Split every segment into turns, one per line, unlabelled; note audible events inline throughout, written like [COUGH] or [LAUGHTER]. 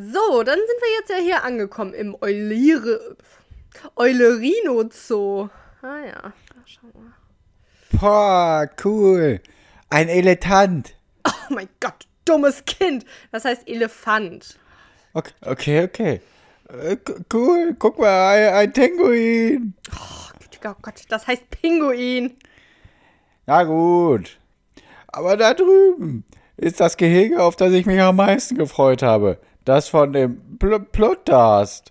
So, dann sind wir jetzt ja hier angekommen im Eulire, Eulerino Zoo. Ah ja, schau mal.
Boah, cool. Ein Elefant.
Oh mein Gott, dummes Kind. Das heißt Elefant.
Okay, okay. okay. Äh, cool, guck mal, ein, ein Pinguin.
Oh, oh Gott, das heißt Pinguin.
Na gut. Aber da drüben ist das Gehege, auf das ich mich am meisten gefreut habe. Das von dem Pl Pluttast.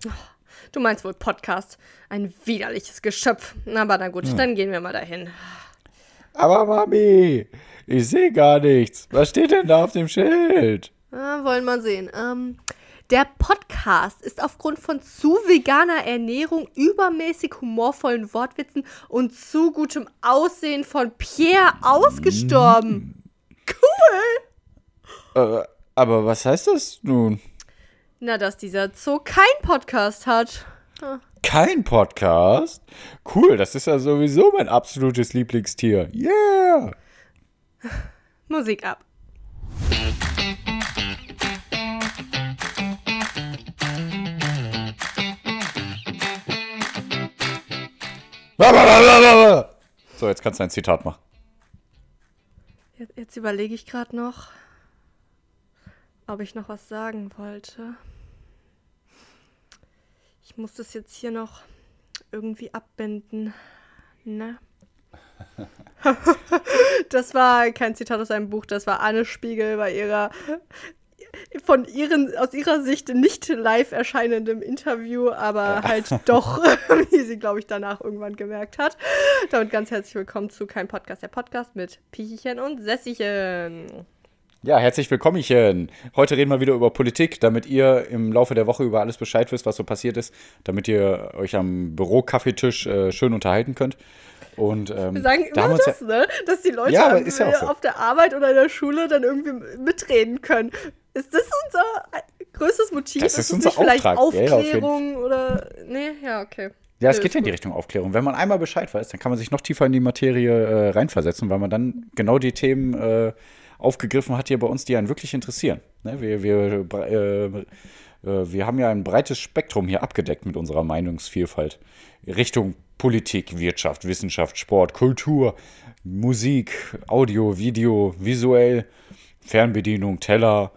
Du meinst wohl Podcast. Ein widerliches Geschöpf. Aber na gut, hm. dann gehen wir mal dahin.
Aber Mami, ich sehe gar nichts. Was steht denn da auf dem Schild?
Ah, wollen wir sehen. Ähm, der Podcast ist aufgrund von zu veganer Ernährung, übermäßig humorvollen Wortwitzen und zu gutem Aussehen von Pierre ausgestorben.
Cool! Äh, aber was heißt das nun?
Na, dass dieser Zoo kein Podcast hat.
Ah. Kein Podcast? Cool, das ist ja sowieso mein absolutes Lieblingstier. Yeah! [LAUGHS]
Musik ab.
So, jetzt kannst du ein Zitat machen.
Jetzt, jetzt überlege ich gerade noch, ob ich noch was sagen wollte. Ich muss das jetzt hier noch irgendwie abbinden. Ne? [LAUGHS] das war kein Zitat aus einem Buch, das war Anne Spiegel bei ihrer von ihren, aus ihrer Sicht nicht live erscheinendem Interview, aber halt doch, [LAUGHS] wie sie, glaube ich, danach irgendwann gemerkt hat. Damit ganz herzlich willkommen zu Kein Podcast, der Podcast mit Pichichen und Sessichen.
Ja, herzlich willkommen. Heute reden wir wieder über Politik, damit ihr im Laufe der Woche über alles Bescheid wisst, was so passiert ist, damit ihr euch am Büro-Kaffeetisch äh, schön unterhalten könnt. Und, ähm,
wir sagen immer das, ja, ne? dass die Leute ja, am, ja so. auf der Arbeit oder in der Schule dann irgendwie mitreden können. Ist das unser größtes Motiv?
Das ist, ist unser vielleicht Auftrag.
Aufklärung ja, oder. Nee, ja, okay.
Ja, es geht ja in die Richtung Aufklärung. Wenn man einmal Bescheid weiß, dann kann man sich noch tiefer in die Materie äh, reinversetzen, weil man dann genau die Themen äh, aufgegriffen hat hier bei uns, die einen wirklich interessieren. Ne? Wir, wir, äh, äh, wir haben ja ein breites Spektrum hier abgedeckt mit unserer Meinungsvielfalt. Richtung Politik, Wirtschaft, Wissenschaft, Sport, Kultur, Musik, Audio, Video, visuell, Fernbedienung, Teller,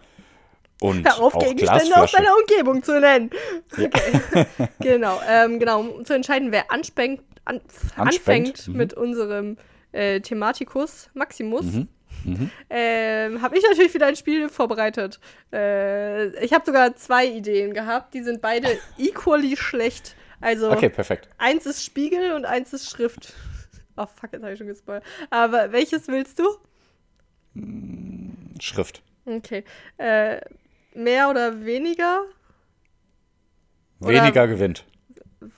und Hör auf, Gegenstände aus
deiner Umgebung zu nennen. Ja. Okay. [LAUGHS] genau, ähm, genau, um zu entscheiden, wer anspängt, an, anfängt mhm. mit unserem äh, Thematikus Maximus. Mhm. Mhm. Ähm, habe ich natürlich wieder ein Spiel vorbereitet. Äh, ich habe sogar zwei Ideen gehabt. Die sind beide [LAUGHS] equally schlecht. Also,
okay, perfekt.
Eins ist Spiegel und eins ist Schrift. Oh, fuck, jetzt habe ich schon gespoilert. Aber welches willst du?
Schrift.
Okay. Äh, mehr oder weniger?
Weniger oder gewinnt.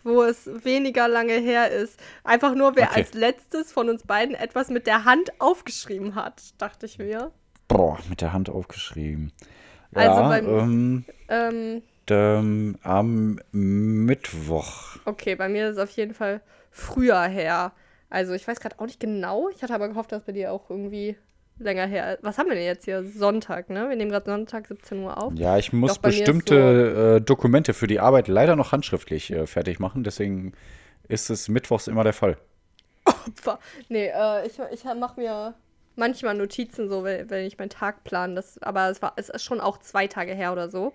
Wo es weniger lange her ist. Einfach nur, wer okay. als letztes von uns beiden etwas mit der Hand aufgeschrieben hat, dachte ich mir.
Boah, mit der Hand aufgeschrieben. Also ja, beim, ähm, ähm, ähm, am Mittwoch.
Okay, bei mir ist es auf jeden Fall früher her. Also ich weiß gerade auch nicht genau. Ich hatte aber gehofft, dass bei dir auch irgendwie länger her. Was haben wir denn jetzt hier? Sonntag, ne? Wir nehmen gerade Sonntag 17 Uhr auf.
Ja, ich muss bestimmte so äh, Dokumente für die Arbeit leider noch handschriftlich äh, fertig machen. Deswegen ist es mittwochs immer der Fall.
Opfer. Nee, äh, ich, ich mache mir manchmal Notizen so, wenn, wenn ich meinen Tag plane. Das, aber es, war, es ist schon auch zwei Tage her oder so.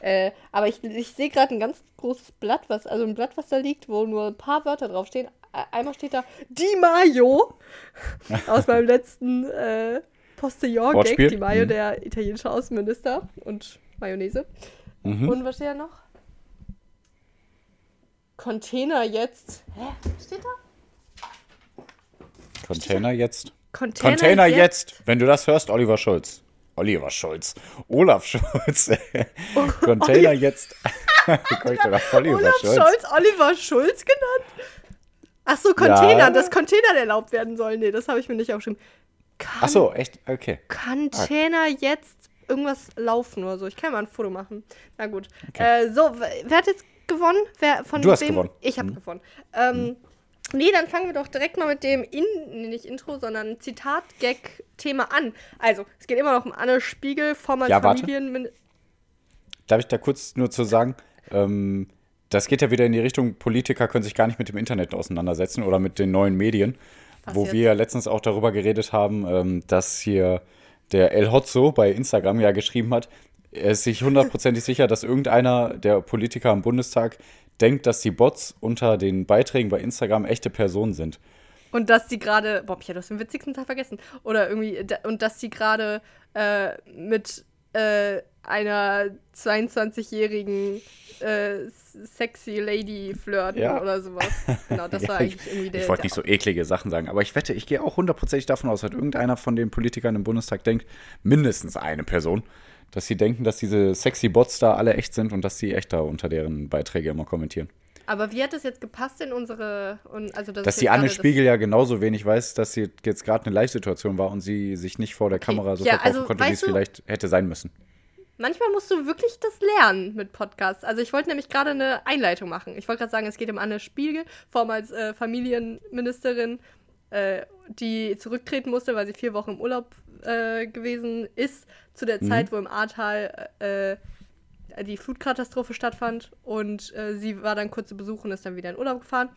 Äh, aber ich, ich sehe gerade ein ganz großes Blatt, was, also ein Blatt, was da liegt, wo nur ein paar Wörter draufstehen. Einmal steht da Di Maio [LAUGHS] aus meinem letzten äh, Postillon-Gag. Di Maio, mhm. der italienische Außenminister und Mayonnaise. Mhm. Und was steht da noch? Container jetzt. Hä? Steht da?
Container jetzt. Container, Container jetzt. jetzt. Wenn du das hörst, Oliver Schulz. Oliver Schulz. Olaf Schulz. [LAUGHS] Oh, Container Oli jetzt. [LAUGHS]
Olaf Schulz. Scholz, Oliver Schulz genannt? Ach so, Container, ja. dass Container erlaubt werden sollen. Nee, das habe ich mir nicht aufgeschrieben.
Kann Ach so, echt? Okay.
Container okay. jetzt irgendwas laufen oder so. Ich kann mal ein Foto machen. Na gut. Okay. Äh, so, wer hat jetzt gewonnen? Wer von
du hast wem? gewonnen.
Ich habe hm. gewonnen. Ähm, hm. Nee, dann fangen wir doch direkt mal mit dem, In nee, nicht Intro, sondern Zitat-Gag-Thema an. Also, es geht immer noch um Anne Spiegel, Former ja, Familienminister.
darf ich da kurz nur zu sagen, ähm, das geht ja wieder in die Richtung, Politiker können sich gar nicht mit dem Internet auseinandersetzen oder mit den neuen Medien, Was wo jetzt? wir letztens auch darüber geredet haben, ähm, dass hier der El Hotzo bei Instagram ja geschrieben hat, er ist sich hundertprozentig sicher, dass irgendeiner der Politiker im Bundestag denkt, dass die Bots unter den Beiträgen bei Instagram echte Personen sind.
Und dass die gerade, boah, ich hätte das den witzigsten Teil vergessen. Oder irgendwie, und dass die gerade äh, mit äh, einer 22-jährigen äh, sexy Lady flirten ja. oder sowas. Genau, das [LAUGHS]
ja, war eigentlich irgendwie der. Ich wollte nicht so eklige Sachen sagen, aber ich wette, ich gehe auch hundertprozentig davon aus, dass irgendeiner von den Politikern im Bundestag denkt, mindestens eine Person, dass sie denken, dass diese sexy Bots da alle echt sind und dass sie echt da unter deren Beiträge immer kommentieren.
Aber wie hat das jetzt gepasst in unsere. Also
das dass die Anne Spiegel ja genauso wenig weiß, dass sie jetzt gerade eine Live-Situation war und sie sich nicht vor der okay. Kamera so ja, verkaufen also, konnte, wie es vielleicht hätte sein müssen.
Manchmal musst du wirklich das lernen mit Podcasts. Also ich wollte nämlich gerade eine Einleitung machen. Ich wollte gerade sagen, es geht um Anne Spiegel, vormals äh, Familienministerin, äh, die zurücktreten musste, weil sie vier Wochen im Urlaub äh, gewesen ist, zu der mhm. Zeit, wo im Ahrtal äh, die Flutkatastrophe stattfand. Und äh, sie war dann kurz zu Besuch und ist dann wieder in Urlaub gefahren.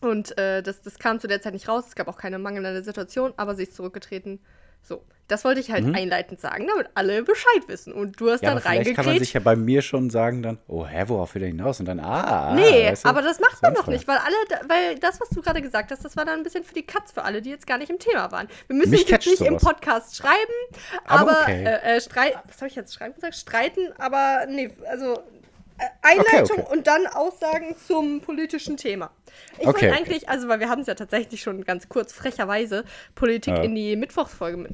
Und äh, das, das kam zu der Zeit nicht raus. Es gab auch keine mangelnde Situation, aber sie ist zurückgetreten. So, das wollte ich halt mhm. einleitend sagen, damit alle Bescheid wissen. Und du hast ja, dann reingekriegt. kann man
sich ja bei mir schon sagen dann, oh, hä, worauf will er hinaus? Und dann, ah.
Nee, weißt du? aber das macht man doch nicht, weil alle, weil das, was du gerade gesagt hast, das war dann ein bisschen für die Katz für alle, die jetzt gar nicht im Thema waren. Wir müssen Mich jetzt nicht sowas. im Podcast schreiben, aber, aber okay. äh, äh, streiten, was habe ich jetzt schreiben gesagt? Streiten, aber nee, also Einleitung okay, okay. und dann Aussagen zum politischen Thema. Ich okay, wollte eigentlich, also weil wir haben es ja tatsächlich schon ganz kurz frecherweise Politik ja. in die Mittwochsfolge mit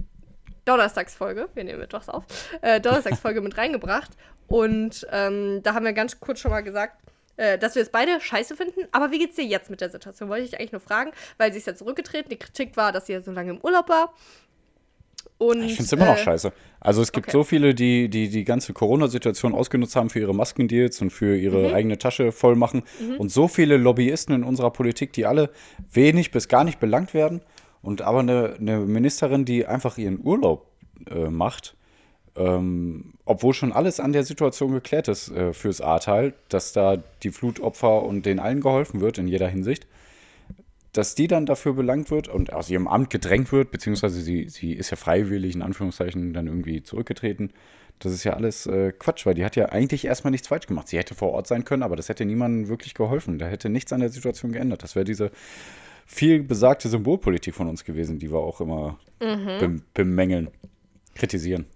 Donnerstagsfolge, wir nehmen Mittwochs auf, äh, Donnerstagsfolge mit reingebracht. Und ähm, da haben wir ganz kurz schon mal gesagt, äh, dass wir es beide scheiße finden. Aber wie geht's dir jetzt mit der Situation? Wollte ich eigentlich nur fragen, weil sie ist ja zurückgetreten. Die Kritik war, dass sie ja so lange im Urlaub war. Und,
ich finde es immer noch äh, scheiße. Also es gibt okay. so viele, die, die die ganze Corona-Situation ausgenutzt haben für ihre Maskendeals und für ihre mhm. eigene Tasche voll machen. Mhm. Und so viele Lobbyisten in unserer Politik, die alle wenig bis gar nicht belangt werden. Und aber eine, eine Ministerin, die einfach ihren Urlaub äh, macht, ähm, obwohl schon alles an der Situation geklärt ist äh, fürs Ahrtal, dass da die Flutopfer und den allen geholfen wird in jeder Hinsicht, dass die dann dafür belangt wird und aus ihrem Amt gedrängt wird, beziehungsweise sie, sie ist ja freiwillig in Anführungszeichen dann irgendwie zurückgetreten. Das ist ja alles äh, Quatsch, weil die hat ja eigentlich erstmal nichts falsch gemacht. Sie hätte vor Ort sein können, aber das hätte niemandem wirklich geholfen. Da hätte nichts an der Situation geändert. Das wäre diese viel besagte Symbolpolitik von uns gewesen, die wir auch immer mhm. bemängeln, kritisieren.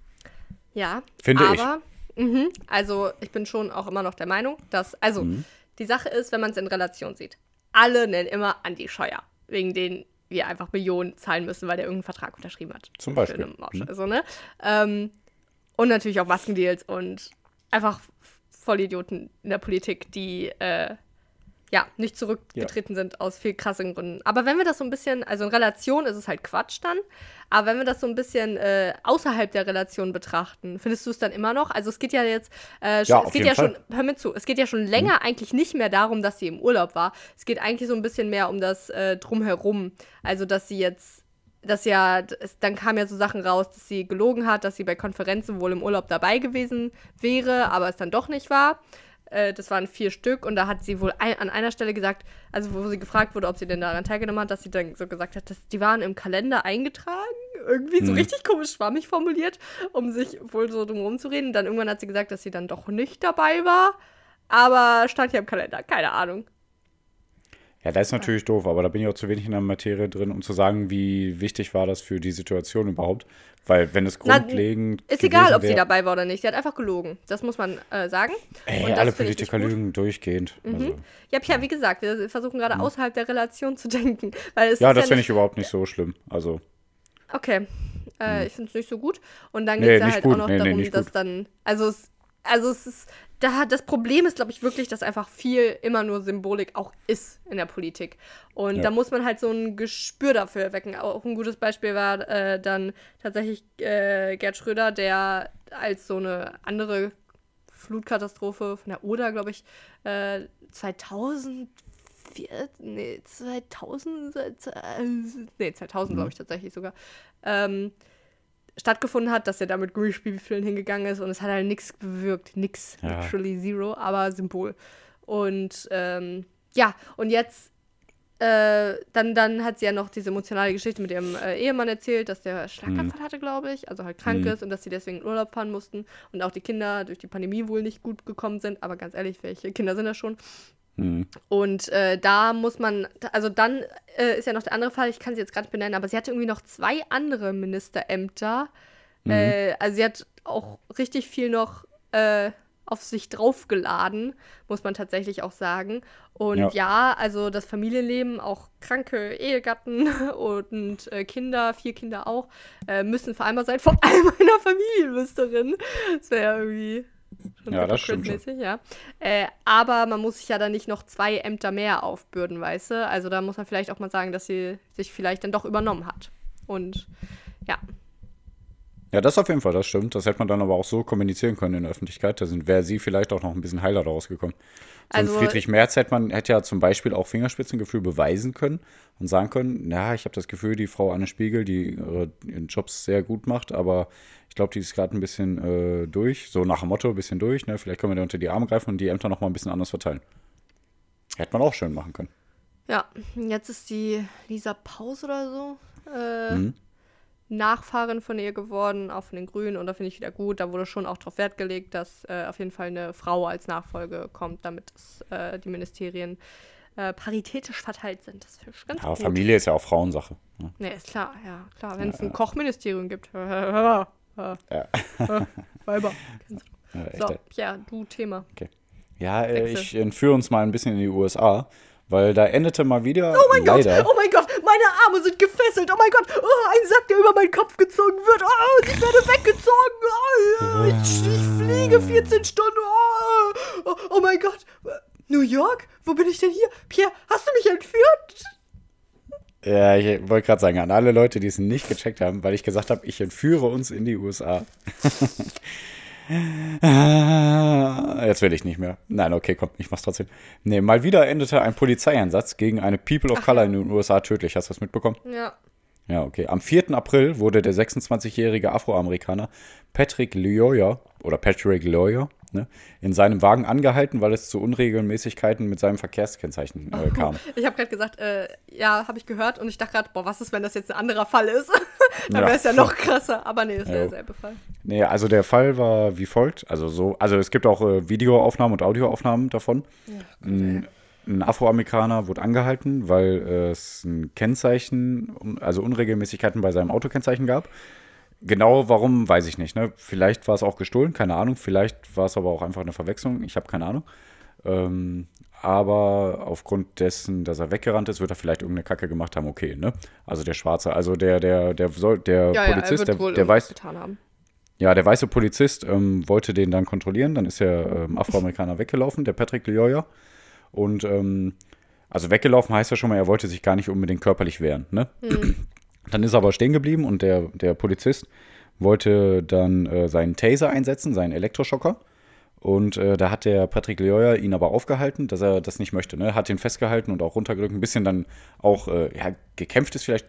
Ja, finde aber, ich. Mh, also ich bin schon auch immer noch der Meinung, dass, also mhm. die Sache ist, wenn man es in Relation sieht, alle nennen immer Andi Scheuer, wegen denen wir einfach Millionen zahlen müssen, weil der irgendeinen Vertrag unterschrieben hat.
Zum Beispiel.
Mhm. Also, ne? Ähm, und natürlich auch Maskendeals und einfach Vollidioten in der Politik, die äh, ja, nicht zurückgetreten ja. sind aus viel krassen Gründen. Aber wenn wir das so ein bisschen, also in Relation ist es halt Quatsch dann, aber wenn wir das so ein bisschen äh, außerhalb der Relation betrachten, findest du es dann immer noch? Also es geht ja jetzt, äh, ja, es geht ja Fall. schon, hör mir zu, es geht ja schon länger mhm. eigentlich nicht mehr darum, dass sie im Urlaub war. Es geht eigentlich so ein bisschen mehr um das äh, Drumherum. Also dass sie jetzt dass ja, dann kamen ja so Sachen raus, dass sie gelogen hat, dass sie bei Konferenzen wohl im Urlaub dabei gewesen wäre, aber es dann doch nicht war. Äh, das waren vier Stück und da hat sie wohl ein, an einer Stelle gesagt, also wo sie gefragt wurde, ob sie denn daran teilgenommen hat, dass sie dann so gesagt hat, dass die waren im Kalender eingetragen. Irgendwie so mhm. richtig komisch schwammig formuliert, um sich wohl so drum zu reden. Dann irgendwann hat sie gesagt, dass sie dann doch nicht dabei war. Aber stand ja im Kalender, keine Ahnung.
Ja, das ist natürlich doof, aber da bin ich auch zu wenig in der Materie drin, um zu sagen, wie wichtig war das für die Situation überhaupt. Weil wenn es grundlegend.
Na, ist egal, ob sie dabei war oder nicht. Sie hat einfach gelogen. Das muss man äh, sagen.
Ey, alle Politiker lügen durchgehend.
Mhm. Also, ja, ja, wie gesagt, wir versuchen gerade mhm. außerhalb der Relation zu [LAUGHS] denken. Weil
ja, das ja finde ich überhaupt nicht so schlimm. Also.
Okay. Äh, mhm. Ich finde es nicht so gut. Und dann geht es ja halt gut. auch noch nee, darum, nee, dass gut. dann. Also es, also es ist da, das Problem ist, glaube ich, wirklich, dass einfach viel immer nur Symbolik auch ist in der Politik. Und ja. da muss man halt so ein Gespür dafür wecken. Auch ein gutes Beispiel war äh, dann tatsächlich äh, Gerd Schröder, der als so eine andere Flutkatastrophe von der Oder, glaube ich, äh, 2004, nee, 2000, äh, nee, 2000 glaube ich tatsächlich sogar, ähm, stattgefunden hat, dass er da mit Gummispielfüllen hingegangen ist und es hat halt nichts bewirkt. Nix.
Ja.
Literally zero, aber Symbol. Und ähm, ja, und jetzt äh, dann, dann hat sie ja noch diese emotionale Geschichte mit ihrem äh, Ehemann erzählt, dass der Schlaganfall hatte, glaube ich, also halt krank
Mhm.
ist und dass sie deswegen in Urlaub fahren mussten und auch die Kinder durch die Pandemie wohl nicht gut gekommen sind. Aber ganz ehrlich, welche Kinder sind das schon?
Mhm.
Und äh, da muss man, also dann äh, ist ja noch der andere Fall, ich kann sie jetzt gerade nicht benennen, aber sie hatte irgendwie noch zwei andere Ministerämter.
Mhm.
Äh, also sie hat auch richtig viel noch äh, auf sich draufgeladen, muss man tatsächlich auch sagen. Und
Ja.
ja, also das Familienleben, auch kranke Ehegatten [LAUGHS] und äh, Kinder, vier Kinder auch, äh, müssen vereinbar sein, vor allem [LAUGHS] einer Familienministerin. Das wäre ja irgendwie schon
Ja, das stimmt schon.
ja. Äh, aber man muss sich ja dann nicht noch zwei Ämter mehr aufbürden, weißt du? Also da muss man vielleicht auch mal sagen, dass sie sich vielleicht dann doch übernommen hat. Und ja,
Ja, das auf jeden Fall, das stimmt. Das hätte man dann aber auch so kommunizieren können in der Öffentlichkeit. Da wäre sie vielleicht auch noch ein bisschen heiler daraus gekommen. So
Also-
Friedrich Merz hätte man hätte ja zum Beispiel auch Fingerspitzengefühl beweisen können und sagen können, ja, ich habe das Gefühl, die Frau Anne Spiegel, die ihre, ihren Jobs sehr gut macht, aber ich glaube, die ist gerade ein bisschen äh, durch, so nach dem Motto, ein bisschen durch, ne? Vielleicht können wir da unter die Arme greifen und die Ämter noch mal ein bisschen anders verteilen. Hätte man auch schön machen können.
ja, jetzt ist die Lisa Paus oder so. Äh,
Mhm.
Nachfahrin von ihr geworden, auch von den Grünen. Und da finde ich wieder gut. Da wurde schon auch darauf Wert gelegt, dass äh, auf jeden Fall eine Frau als Nachfolge kommt, damit es, äh, die Ministerien äh, paritätisch verteilt sind. Das finde ich ganz
Ja,
gut.
Familie ist ja auch Frauensache. Ne?
Nee, ist klar, ja, klar. Wenn es ein Kochministerium gibt. [LAUGHS] ja. Weiber.
Ja,
So, ja, du Thema.
Ja, äh, ich entführe uns mal ein bisschen in die USA, weil da endete mal wieder
Oh mein
leider.
Gott, oh mein Gott, meine Arme sind gefesselt. Oh mein Gott, oh, ein Sack, der über meinen Kopf gezogen wird. Oh, ich werde weggezogen. Oh, ich, ich fliege 14 Stunden. Oh, oh, oh mein Gott. New York? Wo bin ich denn hier? Pierre, hast du mich entführt?
Ja, ich wollte gerade sagen, an alle Leute, die es nicht gecheckt haben, weil ich gesagt habe, ich entführe uns in die USA. [LAUGHS] Ah, Jetzt will ich nicht mehr. Nein, okay, komm, ich mach's trotzdem. Nee, mal wieder endete ein Polizeieinsatz gegen eine People of Color in den USA tödlich. Hast du das mitbekommen?
Ja.
Ja, okay. Am 4. April wurde der 26-jährige Afroamerikaner Patrick Lyoya oder Patrick Lyoya ne, in seinem Wagen angehalten, weil es zu Unregelmäßigkeiten mit seinem Verkehrskennzeichen äh, kam.
Ich habe gerade gesagt, äh, ja, habe ich gehört und ich dachte gerade, boah, was ist, wenn das jetzt ein anderer Fall ist? [LAUGHS] Dann
Ja.
wäre es ja noch [LAUGHS] krasser. Aber nee, ist
Ja.
derselbe Fall.
Nee, also der Fall war wie folgt. Also so, also es gibt auch äh, Videoaufnahmen und Audioaufnahmen davon. ein, ein Afroamerikaner wurde angehalten, weil es ein Kennzeichen, also Unregelmäßigkeiten bei seinem Autokennzeichen gab. Genau warum, weiß ich nicht. Ne? Vielleicht war es auch gestohlen, keine Ahnung. Vielleicht war es aber auch einfach eine Verwechslung, ich habe keine Ahnung. Ähm, aber aufgrund dessen, dass er weggerannt ist, wird er vielleicht irgendeine Kacke gemacht haben, okay, ne? Also der Schwarze, also der, der, der, soll, der
Ja, ja,
Polizist,
wird
der, der weiß,
getan haben.
ja, der weiße Polizist ähm, wollte den dann kontrollieren. Dann ist der ähm, Afroamerikaner weggelaufen, der Patrick Lyoya. Und ähm, also weggelaufen heißt ja schon mal, er wollte sich gar nicht unbedingt körperlich wehren. Ne? Dann ist er aber stehen geblieben und der, der Polizist wollte dann äh, seinen Taser einsetzen, seinen Elektroschocker. Und äh, da hat der Patrick Lyoya ihn aber aufgehalten, dass er das nicht möchte. Ne? Hat ihn festgehalten und auch runtergedrückt. Ein bisschen dann auch, äh, ja, gekämpft ist vielleicht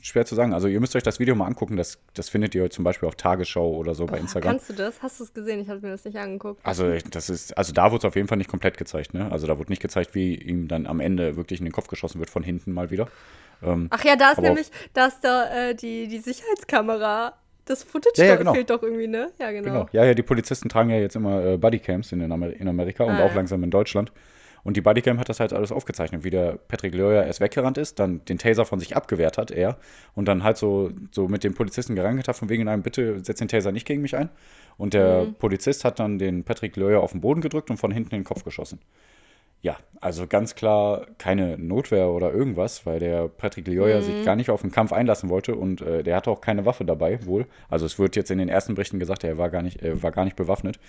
schwer zu sagen. Also ihr müsst euch das Video mal angucken. Das, das findet ihr zum Beispiel auf Tagesschau oder so bei Instagram.
Kannst du das? Hast du es gesehen? Ich habe mir das nicht angeguckt.
Also das ist, also da wurde es auf jeden Fall nicht komplett gezeigt, ne? Also da wurde nicht gezeigt, wie ihm dann am Ende wirklich in den Kopf geschossen wird von hinten mal wieder. Ähm,
Ach ja, da ist nämlich, da ist da äh, die, die Sicherheitskamera. Das Footage
Ja, ja,
doch-
genau.
fehlt doch irgendwie, ne? Ja, genau.
genau. Ja, ja, die Polizisten tragen ja jetzt immer äh, Bodycams in, den Amer in Amerika und
Ah,
auch
ja.
langsam in Deutschland. Und die Bodycam hat das halt alles aufgezeichnet, wie der Patrick Lyoya erst weggerannt ist, dann den Taser von sich abgewehrt hat, er, und dann halt so, so mit dem Polizisten gerangelt hat, von wegen, nein, bitte setz den Taser nicht gegen mich ein. Und der
Mhm.
Polizist hat dann den Patrick Lyoya auf den Boden gedrückt und von hinten in den Kopf geschossen. Ja, also ganz klar keine Notwehr oder irgendwas, weil der Patrick Lyoya
Mhm.
sich gar nicht auf den Kampf einlassen wollte und äh, der hatte auch keine Waffe dabei, wohl. Also es wird jetzt in den ersten Berichten gesagt, er war gar nicht, äh, war gar nicht bewaffnet.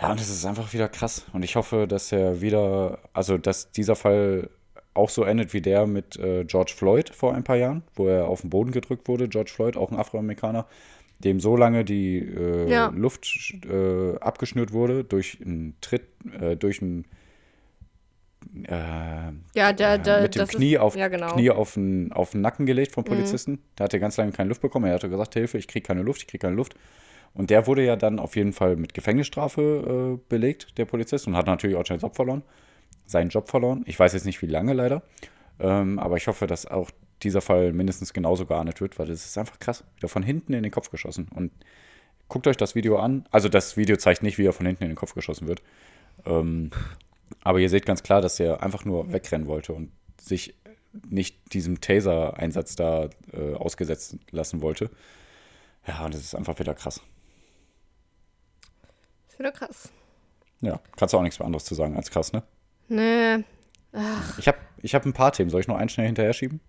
Ja, und es ist einfach wieder krass. Und ich hoffe, dass er wieder, also dass dieser Fall auch so endet wie der mit äh, George Floyd vor ein paar Jahren, wo er auf den Boden gedrückt wurde. George Floyd, auch ein Afroamerikaner, dem so lange die äh,
Ja.
Luft äh, abgeschnürt wurde durch einen Tritt, äh, durch einen äh,
Ja, der, der,
mit dem Knie,
ist,
auf,
ja, genau.
Knie auf, den, auf den Nacken gelegt vom Polizisten. Der hatte ganz lange keine Luft bekommen. Er hatte gesagt, Hilfe, ich kriege keine Luft, ich kriege keine Luft. Und der wurde ja dann auf jeden Fall mit Gefängnisstrafe äh, belegt, der Polizist, und hat natürlich auch seinen Job verloren. Seinen Job verloren. Ich weiß jetzt nicht, wie lange leider. Ähm, aber ich hoffe, dass auch dieser Fall mindestens genauso geahndet wird, weil das ist einfach krass. Wieder von hinten in den Kopf geschossen. Und guckt euch das Video an. Also das Video zeigt nicht, wie er von hinten in den Kopf geschossen wird. Ähm, aber ihr seht ganz klar, dass er einfach nur wegrennen wollte und sich nicht diesem Taser-Einsatz da äh, ausgesetzt lassen wollte. Ja, und das ist einfach wieder krass.
ist wieder krass.
Ja, kannst du auch nichts mehr anderes zu sagen als krass, ne?
Nee.
Ich habe ich hab ein paar Themen. Soll ich noch einen schnell hinterher schieben?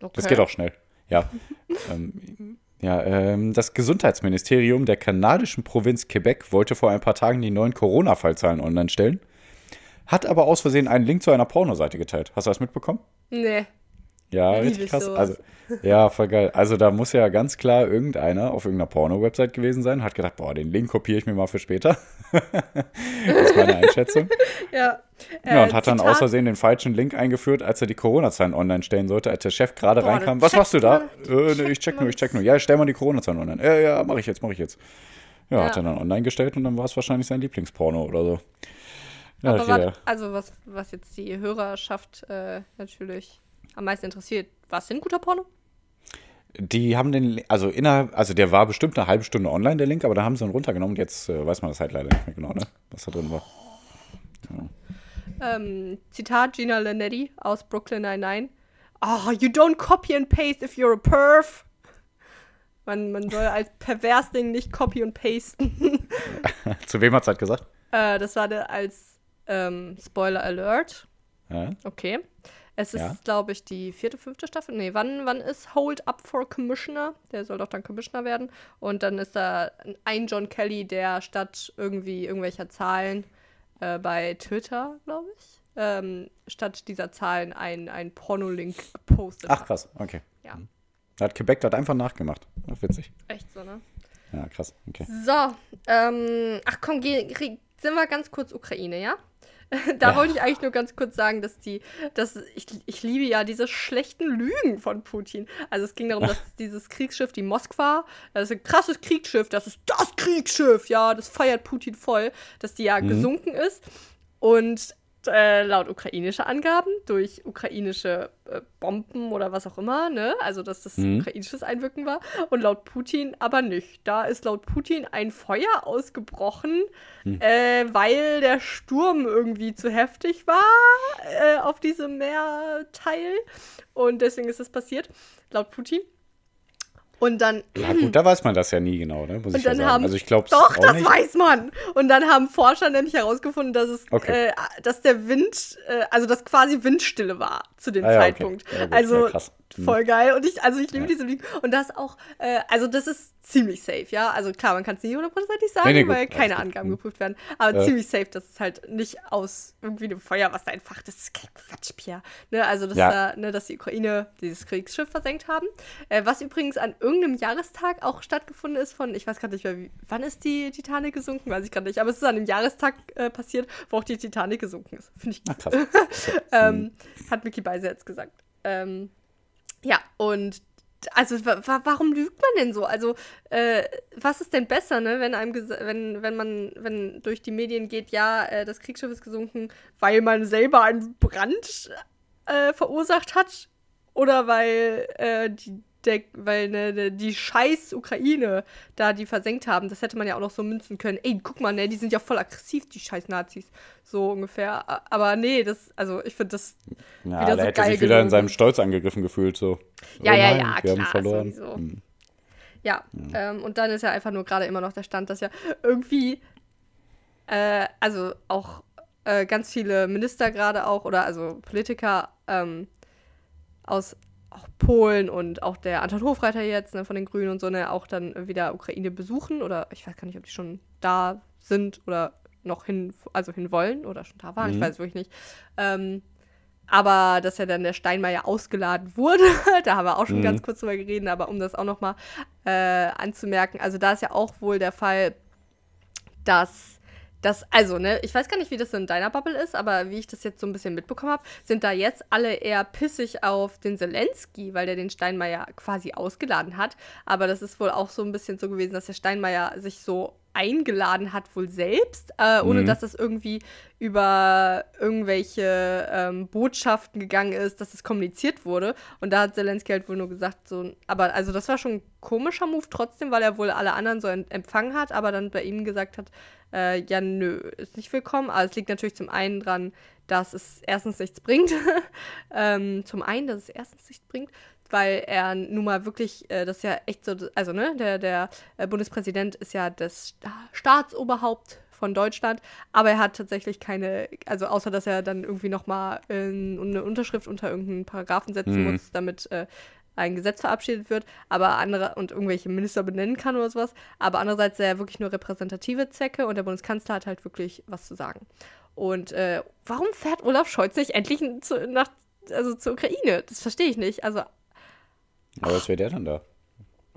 Okay.
Das geht auch schnell. Ja. [LAUGHS] ähm, ja, ähm, das Gesundheitsministerium der kanadischen Provinz Quebec wollte vor ein paar Tagen die neuen Corona-Fallzahlen online stellen, hat aber aus Versehen einen Link zu einer Pornoseite geteilt. Hast du das mitbekommen?
Nee.
Ja,
Liebe
richtig
ich
krass.
sowas.
Also, ja, voll geil. Also da muss ja ganz klar irgendeiner auf irgendeiner Porno-Website gewesen sein, hat gedacht, boah, den Link kopiere ich mir mal für später. [LAUGHS] das ist meine Einschätzung. [LAUGHS]
Ja.
Ja,
Äh,
und hat dann
Zitat-
aus Versehen den falschen Link eingeführt, als er die Corona-Zahlen online stellen sollte, als der Chef gerade
Boah,
reinkam. Was machst du da? Äh, nee, ich check nur, ich check nur. Ja, stell mal die Corona-Zahlen online. Ja, ja, mach ich jetzt, mach ich jetzt. Ja,
Ja.
hat er dann online gestellt und dann war es wahrscheinlich sein Lieblingsporno oder so. Ja,
Aber warte,
ja.
also was, was jetzt die Hörerschaft äh, natürlich am meisten interessiert, was denn guter Porno?
Die haben den, also innerhalb, also der war bestimmt eine halbe Stunde online, der Link, aber da haben sie ihn runtergenommen und jetzt äh, weiß man das halt leider nicht mehr genau, ne? Was da drin war.
Ähm, Zitat Gina Linetti aus Brooklyn Nine-Nine. Oh, you don't copy and paste if you're a perv. Man, man soll [LAUGHS] als pervers Ding nicht copy und pasten. [LAUGHS]
Zu wem hat es halt gesagt?
äh, das war der als ähm, Spoiler Alert.
Ja.
Okay. Es ist,
Ja.
glaube ich, die vierte, fünfte Staffel. Nee, wann, wann ist Hold Up for Commissioner? Der soll doch dann Commissioner werden. Und dann ist da ein John Kelly, der statt irgendwie irgendwelcher Zahlen äh, bei Twitter, glaube ich, ähm, statt dieser Zahlen ein, ein Pornolink gepostet
Ach, krass, okay.
Ja,
Da hat Quebec das einfach nachgemacht. Ach, witzig.
echt so, ne?
Ja, krass, okay.
So, ähm, ach komm, geh, sind wir ganz kurz Ukraine, ja? [LAUGHS] da
Ja.
wollte ich eigentlich nur ganz kurz sagen, dass die, dass ich, ich liebe ja diese schlechten Lügen von Putin. Also es ging darum, dass [LAUGHS] dieses Kriegsschiff, die Moskwa, das ist ein krasses Kriegsschiff, das ist das Kriegsschiff, ja, das feiert Putin voll, dass die ja gesunken ist. Und äh, laut ukrainischer Angaben durch ukrainische äh, Bomben oder was auch immer, ne? Also dass das
Mhm.
ukrainisches Einwirken war. Und laut Putin aber nicht. Da ist laut Putin ein Feuer ausgebrochen, äh, weil der Sturm irgendwie zu heftig war äh, auf diesem Meerteil. Und deswegen ist es passiert, laut Putin. Und dann
Ja, gut, da weiß man das ja nie genau, ne? Muss
und
ich ja
dann
sagen.
haben
Also ich glaube
doch, das
nicht.
weiß man. Und dann haben Forscher nämlich herausgefunden, dass es,
Okay.
äh, dass der Wind, äh, also dass quasi Windstille war zu dem
Ah ja, okay.
Zeitpunkt.
Ja,
also
ja, krass. Mhm.
voll geil. Und ich, also ich liebe
Ja.
diese Lügen. Und das auch, äh, also das ist ziemlich safe, ja. Also klar, man kann es nie hundertprozentig sagen,
Nee, nee, gut,
weil
alles
keine
gut.
Angaben
Mhm.
geprüft werden. Aber
Ja.
ziemlich safe, dass es halt nicht aus irgendwie einem Feuer, was da entfacht ist. Das ist kein Quatsch, Pierre. Ne, also dass
Ja.
da, ne, dass die Ukraine dieses Kriegsschiff versenkt haben. Äh, was übrigens an irgendeinem Jahrestag auch stattgefunden ist von, ich weiß gerade nicht mehr, wie, wann ist die Titanic gesunken, weiß ich gerade nicht, aber es ist an dem Jahrestag äh, passiert, wo auch die Titanic gesunken ist. Finde ich
Ach, [LAUGHS] krass.
ähm, hat Mickey Beise jetzt gesagt. Ähm, ja, und also wa wa warum lügt man denn so? Also, äh, was ist denn besser, ne, wenn einem wenn, wenn man, wenn durch die Medien geht, ja, äh, das Kriegsschiff ist gesunken, weil man selber einen Brand äh, verursacht hat? Oder weil äh, die der, weil ne, ne, die scheiß Ukraine da die versenkt haben, das hätte man ja auch noch so münzen können. Ey, guck mal, ne, die sind ja voll aggressiv, die scheiß Nazis. So ungefähr. Aber nee, das, also ich finde das
Ja,
wieder
der
so
hätte
geil
sich wieder in seinem Stolz angegriffen gefühlt, so.
Ja,
oh
ja,
nein,
ja,
wir haben
klar,
verloren.
sowieso.
Hm.
Ja, ähm, und dann ist ja einfach nur gerade immer noch der Stand, dass ja irgendwie, äh, also auch äh, ganz viele Minister gerade auch, oder also Politiker ähm, aus auch Polen und auch der Anton Hofreiter jetzt ne, von den Grünen und so, ne, auch dann wieder Ukraine besuchen oder ich weiß gar nicht, ob die schon da sind oder noch hin, also hin wollen oder schon da waren, ich
Mhm.
weiß wirklich nicht. Ähm, aber dass ja dann der Steinmeier ausgeladen wurde, [LAUGHS] da haben wir auch schon
Mhm.
ganz kurz drüber geredet, aber um das auch noch mal äh, anzumerken, also da ist ja auch wohl der Fall, dass das, also, ne, ich weiß gar nicht, wie das in deiner Bubble ist, aber wie ich das jetzt so ein bisschen mitbekommen habe, sind da jetzt alle eher pissig auf den Zelensky, weil der den Steinmeier quasi ausgeladen hat. Aber das ist wohl auch so ein bisschen so gewesen, dass der Steinmeier sich so eingeladen hat, wohl selbst, äh, ohne mhm. dass das irgendwie über irgendwelche ähm, Botschaften gegangen ist, dass es kommuniziert wurde. Und da hat Zelensky halt wohl nur gesagt, so, aber also das war schon ein komischer Move trotzdem, weil er wohl alle anderen so empfangen hat, aber dann bei ihm gesagt hat, äh, ja, nö, ist nicht willkommen. Aber es liegt natürlich zum einen dran, dass es erstens nichts bringt. [LAUGHS] ähm, zum einen, dass es erstens nichts bringt, weil er nun mal wirklich, äh, das ist ja echt so, also ne, der, der äh, Bundespräsident ist ja das Staatsoberhaupt von Deutschland, aber er hat tatsächlich keine, also außer dass er dann irgendwie nochmal äh, eine Unterschrift unter irgendeinen Paragraphen setzen mhm. muss, damit äh, ein Gesetz verabschiedet wird, aber andere und irgendwelche Minister benennen kann oder sowas. Aber andererseits er wirklich nur repräsentative Zwecke und der Bundeskanzler hat halt wirklich was zu sagen. Und äh, warum fährt Olaf Scholz nicht endlich zu, nach, also zur Ukraine? Das verstehe ich nicht. Also.
Aber was wäre der dann da?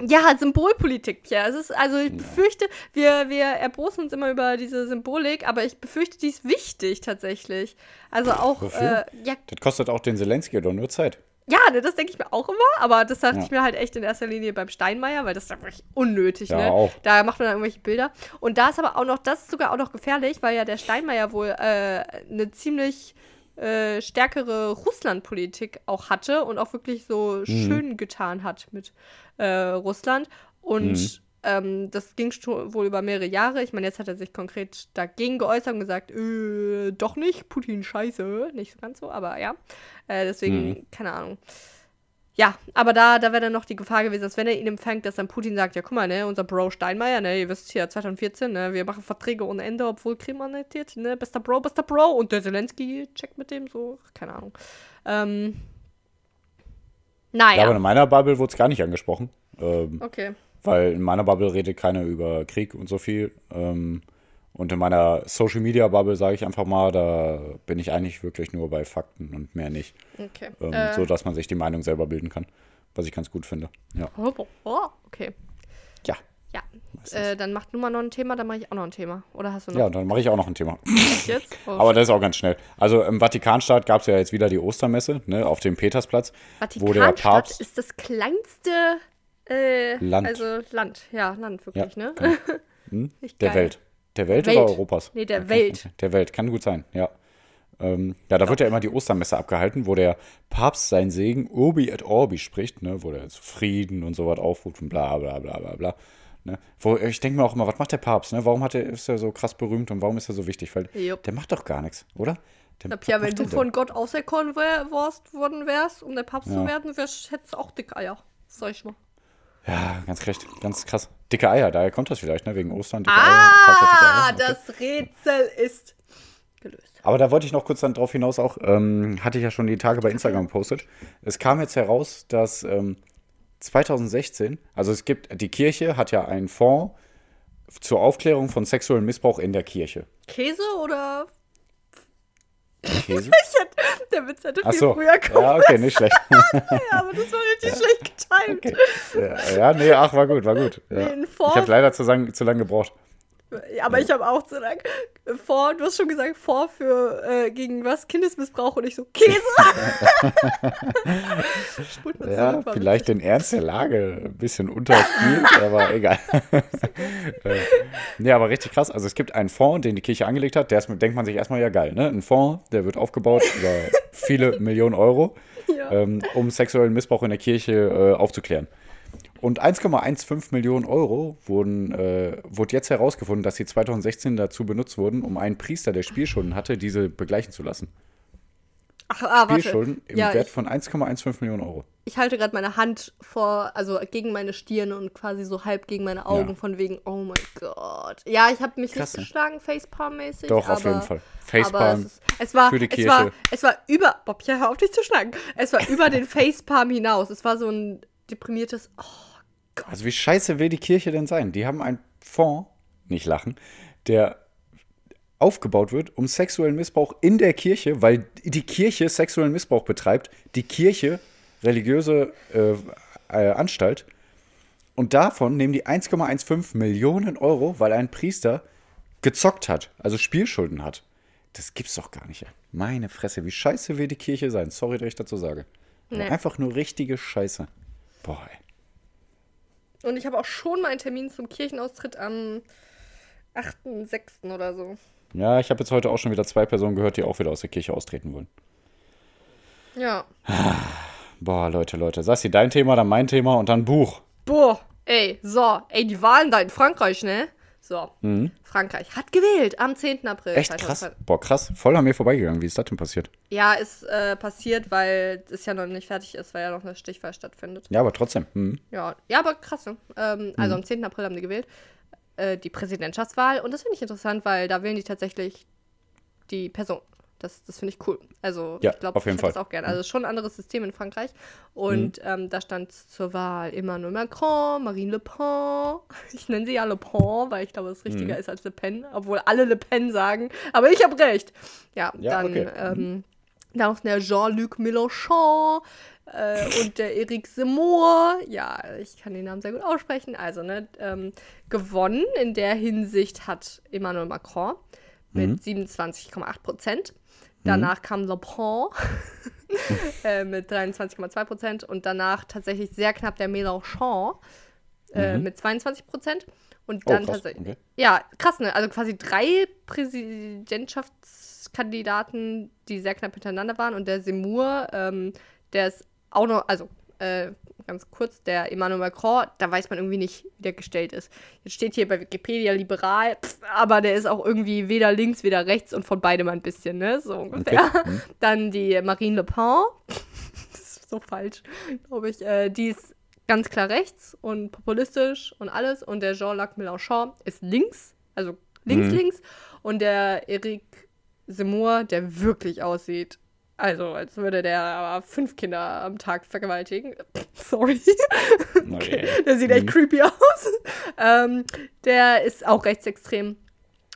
Ja, Symbolpolitik, ja. Es ist, also ich befürchte, wir, wir erbosen uns immer über diese Symbolik, aber ich befürchte, die ist wichtig tatsächlich. Also auch. Äh,
ja, das kostet auch den Zelensky doch nur Zeit.
Ja, ne, das denke ich mir auch immer, aber das dachte ja. ich mir halt echt in erster Linie beim Steinmeier, weil das ist wirklich unnötig, ja, ne? Auch. Da macht man dann irgendwelche Bilder. Und da ist aber auch noch, das ist sogar auch noch gefährlich, weil ja der Steinmeier wohl äh, eine ziemlich äh, stärkere Russlandpolitik auch hatte und auch wirklich so mhm. schön getan hat mit äh, Russland. Und mhm. Ähm, das ging schon wohl über mehrere Jahre. Ich meine, jetzt hat er sich konkret dagegen geäußert und gesagt, äh, doch nicht, Putin scheiße. Nicht so ganz so, aber ja. Äh, deswegen, mhm. keine Ahnung. Ja, aber da, da wäre dann noch die Gefahr gewesen, dass wenn er ihn empfängt, dass dann Putin sagt, ja guck mal, ne, unser Bro Steinmeier, ne, ihr wisst hier, 2014, ne, wir machen Verträge ohne Ende, obwohl Krim annektiert, ne, bester Bro, bester Bro und der Zelensky checkt mit dem so, keine Ahnung. Ähm,
naja. Ja, aber in meiner Bubble wurde es gar nicht angesprochen. Ähm, okay. Weil in meiner Bubble redet keiner über Krieg und so viel. Ähm, und in meiner Social Media Bubble sage ich einfach mal, da bin ich eigentlich wirklich nur bei Fakten und mehr nicht. Okay. Ähm, äh. So dass man sich die Meinung selber bilden kann. Was ich ganz gut finde. Ja.
Oh, oh, okay. Ja. Ja. Äh, dann macht nur mal noch ein Thema, dann mache ich auch noch ein Thema. Oder hast du noch?
Ja, dann mache ich auch noch ein Thema. Jetzt? Oh, [LAUGHS] Aber das ist auch ganz schnell. Also im Vatikanstaat gab es ja jetzt wieder die Ostermesse ne, auf dem Petersplatz.
Vatikanstadt wo der Papst ist das kleinste äh, Land. Also Land, ja, Land wirklich, ja, ne? Genau. [LAUGHS]
Hm? Der Welt. Der Welt, Welt, oder Europas?
Nee, der Welt.
Der Welt, kann gut sein, ja. Ähm, ja, da wird ja immer die Ostermesse abgehalten, wo der Papst seinen Segen Urbi et Orbi spricht, ne, wo der zu Frieden und so was aufruft und bla bla bla bla bla. Ne? Wo, ich denke mir auch immer, was macht der Papst? Ne? Warum hat er, ist er so krass berühmt und warum ist er so wichtig? Weil Jupp. der macht doch gar nichts, oder?
Der, ja, wenn du von Gott auserkoren wär, worden wärst, um der Papst ja. zu werden, hättest du auch dicke Eier. Sag ich mal.
Ja, ganz recht, ganz krass. Dicke Eier, daher kommt das vielleicht, ne? Wegen Ostern.
Dicke ah, Eier, dicke das Rätsel ist gelöst.
Aber da wollte ich noch kurz dann drauf hinaus auch, ähm, hatte ich ja schon die Tage bei Instagram gepostet. Es kam jetzt heraus, dass ähm, 2016, also es gibt, die Kirche hat ja einen Fonds zur Aufklärung von sexuellem Missbrauch in der Kirche.
Käse oder
Käse? [LAUGHS]
der Witz hätte viel so. früher
kommen Ja, okay, nicht schlecht. [LAUGHS] ja,
aber das war richtig ja. schlecht getimt.
Okay. Ja, ja, nee, ach, war gut, war gut. Ja. Nee, ich habe leider zu, lang, zu lange gebraucht.
Aber ich habe auch zu lang vor, du hast schon gesagt, vor für äh, gegen was? Kindesmissbrauch und ich so, Käse! [LAUGHS]
ja, vielleicht den Ernst der Lage ein bisschen unterspielt, [LAUGHS] aber egal. [LAUGHS] Äh, ja, aber richtig krass. Also es gibt einen Fonds, den die Kirche angelegt hat, der ist, denkt man sich erstmal, ja geil, ne? Ein Fonds, der wird aufgebaut über viele Millionen Euro, ja. ähm, um sexuellen Missbrauch in der Kirche äh, aufzuklären. Und 1,15 Millionen Euro wurden, äh, wurde jetzt herausgefunden, dass sie 2016 dazu benutzt wurden, um einen Priester, der Spielschulden hatte, diese begleichen zu lassen.
Ach, ah,
Spielschulden im ja, Wert von 1,15 Millionen Euro.
Ich halte gerade meine Hand vor, also gegen meine Stirn und quasi so halb gegen meine Augen, ja. von wegen, oh mein Gott. Ja, ich habe mich Krass, nicht geschlagen, Facepalm-mäßig.
Doch, aber, auf jeden Fall. Facepalm
es, es war, für die Kirche. Es war, es war über, Bob, ja, hör auf dich zu schlagen. Es war über [LAUGHS] den Facepalm hinaus. Es war so ein deprimiertes, oh
Gott. Also wie scheiße will die Kirche denn sein? Die haben einen Fonds, nicht lachen, der aufgebaut wird, um sexuellen Missbrauch in der Kirche, weil die Kirche sexuellen Missbrauch betreibt, die Kirche religiöse äh, äh, Anstalt. Und davon nehmen die 1,15 Millionen Euro, weil ein Priester gezockt hat, also Spielschulden hat. Das gibt's doch gar nicht. Meine Fresse, wie scheiße will die Kirche sein? Sorry, dass ich dazu sage.
Nee.
Einfach nur richtige Scheiße. Boah, ey.
Und ich habe auch schon mal einen Termin zum Kirchenaustritt am 8.6. oder so.
Ja, ich habe jetzt heute auch schon wieder zwei Personen gehört, die auch wieder aus der Kirche austreten wollen.
Ja. [SIGHS]
Boah, Leute, Leute. Sassi, dein Thema, dann mein Thema und dann Buch.
Boah, ey, so, ey, die Wahlen da in Frankreich, ne? So, Frankreich hat gewählt am 10. April.
Mhm. Echt krass.
2020.
Boah, krass. Voll an mir vorbeigegangen. Wie ist das denn passiert?
Ja, ist äh, passiert, weil es ja noch nicht fertig ist, weil ja noch eine Stichwahl stattfindet.
Ja, aber trotzdem. Mhm.
Ja, ja aber krass. Ne? Ähm, also am 10. April haben die gewählt. Äh, die Präsidentschaftswahl. Und das finde ich interessant, weil da wählen die tatsächlich die Person. Das, das finde ich cool. Also
Ja,
ich glaube, ich hätte das auch gerne. Also schon ein anderes System in Frankreich. Und ähm, da stand zur Wahl Emmanuel Macron, Marine Le Pen. [LAUGHS] Ich nenne sie ja Le Pen, weil ich glaube, es richtiger ist als Le Pen. Obwohl alle Le Pen sagen. Aber ich habe recht. Ja,
Ja,
dann
okay.
ähm, dann noch der Jean-Luc Mélenchon äh, und der Eric Zemmour. Ja, ich kann den Namen sehr gut aussprechen. Also, ne, ähm, gewonnen in der Hinsicht hat Emmanuel Macron mit 27,8 Prozent. Danach kam Le Pen [LAUGHS] äh, mit 23,2 Prozent und danach tatsächlich sehr knapp der Mélenchon äh, mit 22 Prozent. Und
Oh,
dann
krass.
tatsächlich.
Okay.
Ja, krass, ne? Also quasi drei Präsidentschaftskandidaten, die sehr knapp hintereinander waren. Und der Seymour, ähm, der ist auch noch, also äh, ganz kurz, der Emmanuel Macron, da weiß man irgendwie nicht, wie der gestellt ist. Jetzt steht hier bei Wikipedia liberal, pff, aber der ist auch irgendwie weder links, weder rechts und von beidem ein bisschen, ne? So ungefähr.
Okay. [LAUGHS] Mhm.
Dann die Marine Le Pen. [LAUGHS] das ist so falsch, glaube ich. Äh, die ist ganz klar rechts und populistisch und alles. Und der Jean-Luc Mélenchon ist links, also links,
Mhm.
links. Und der Eric Zemmour, der wirklich aussieht. Also, als würde der aber fünf Kinder am Tag vergewaltigen. [LAUGHS] Sorry. [LAUGHS]
Okay.
Der sieht echt
Mhm.
creepy aus. ähm, der ist auch rechtsextrem.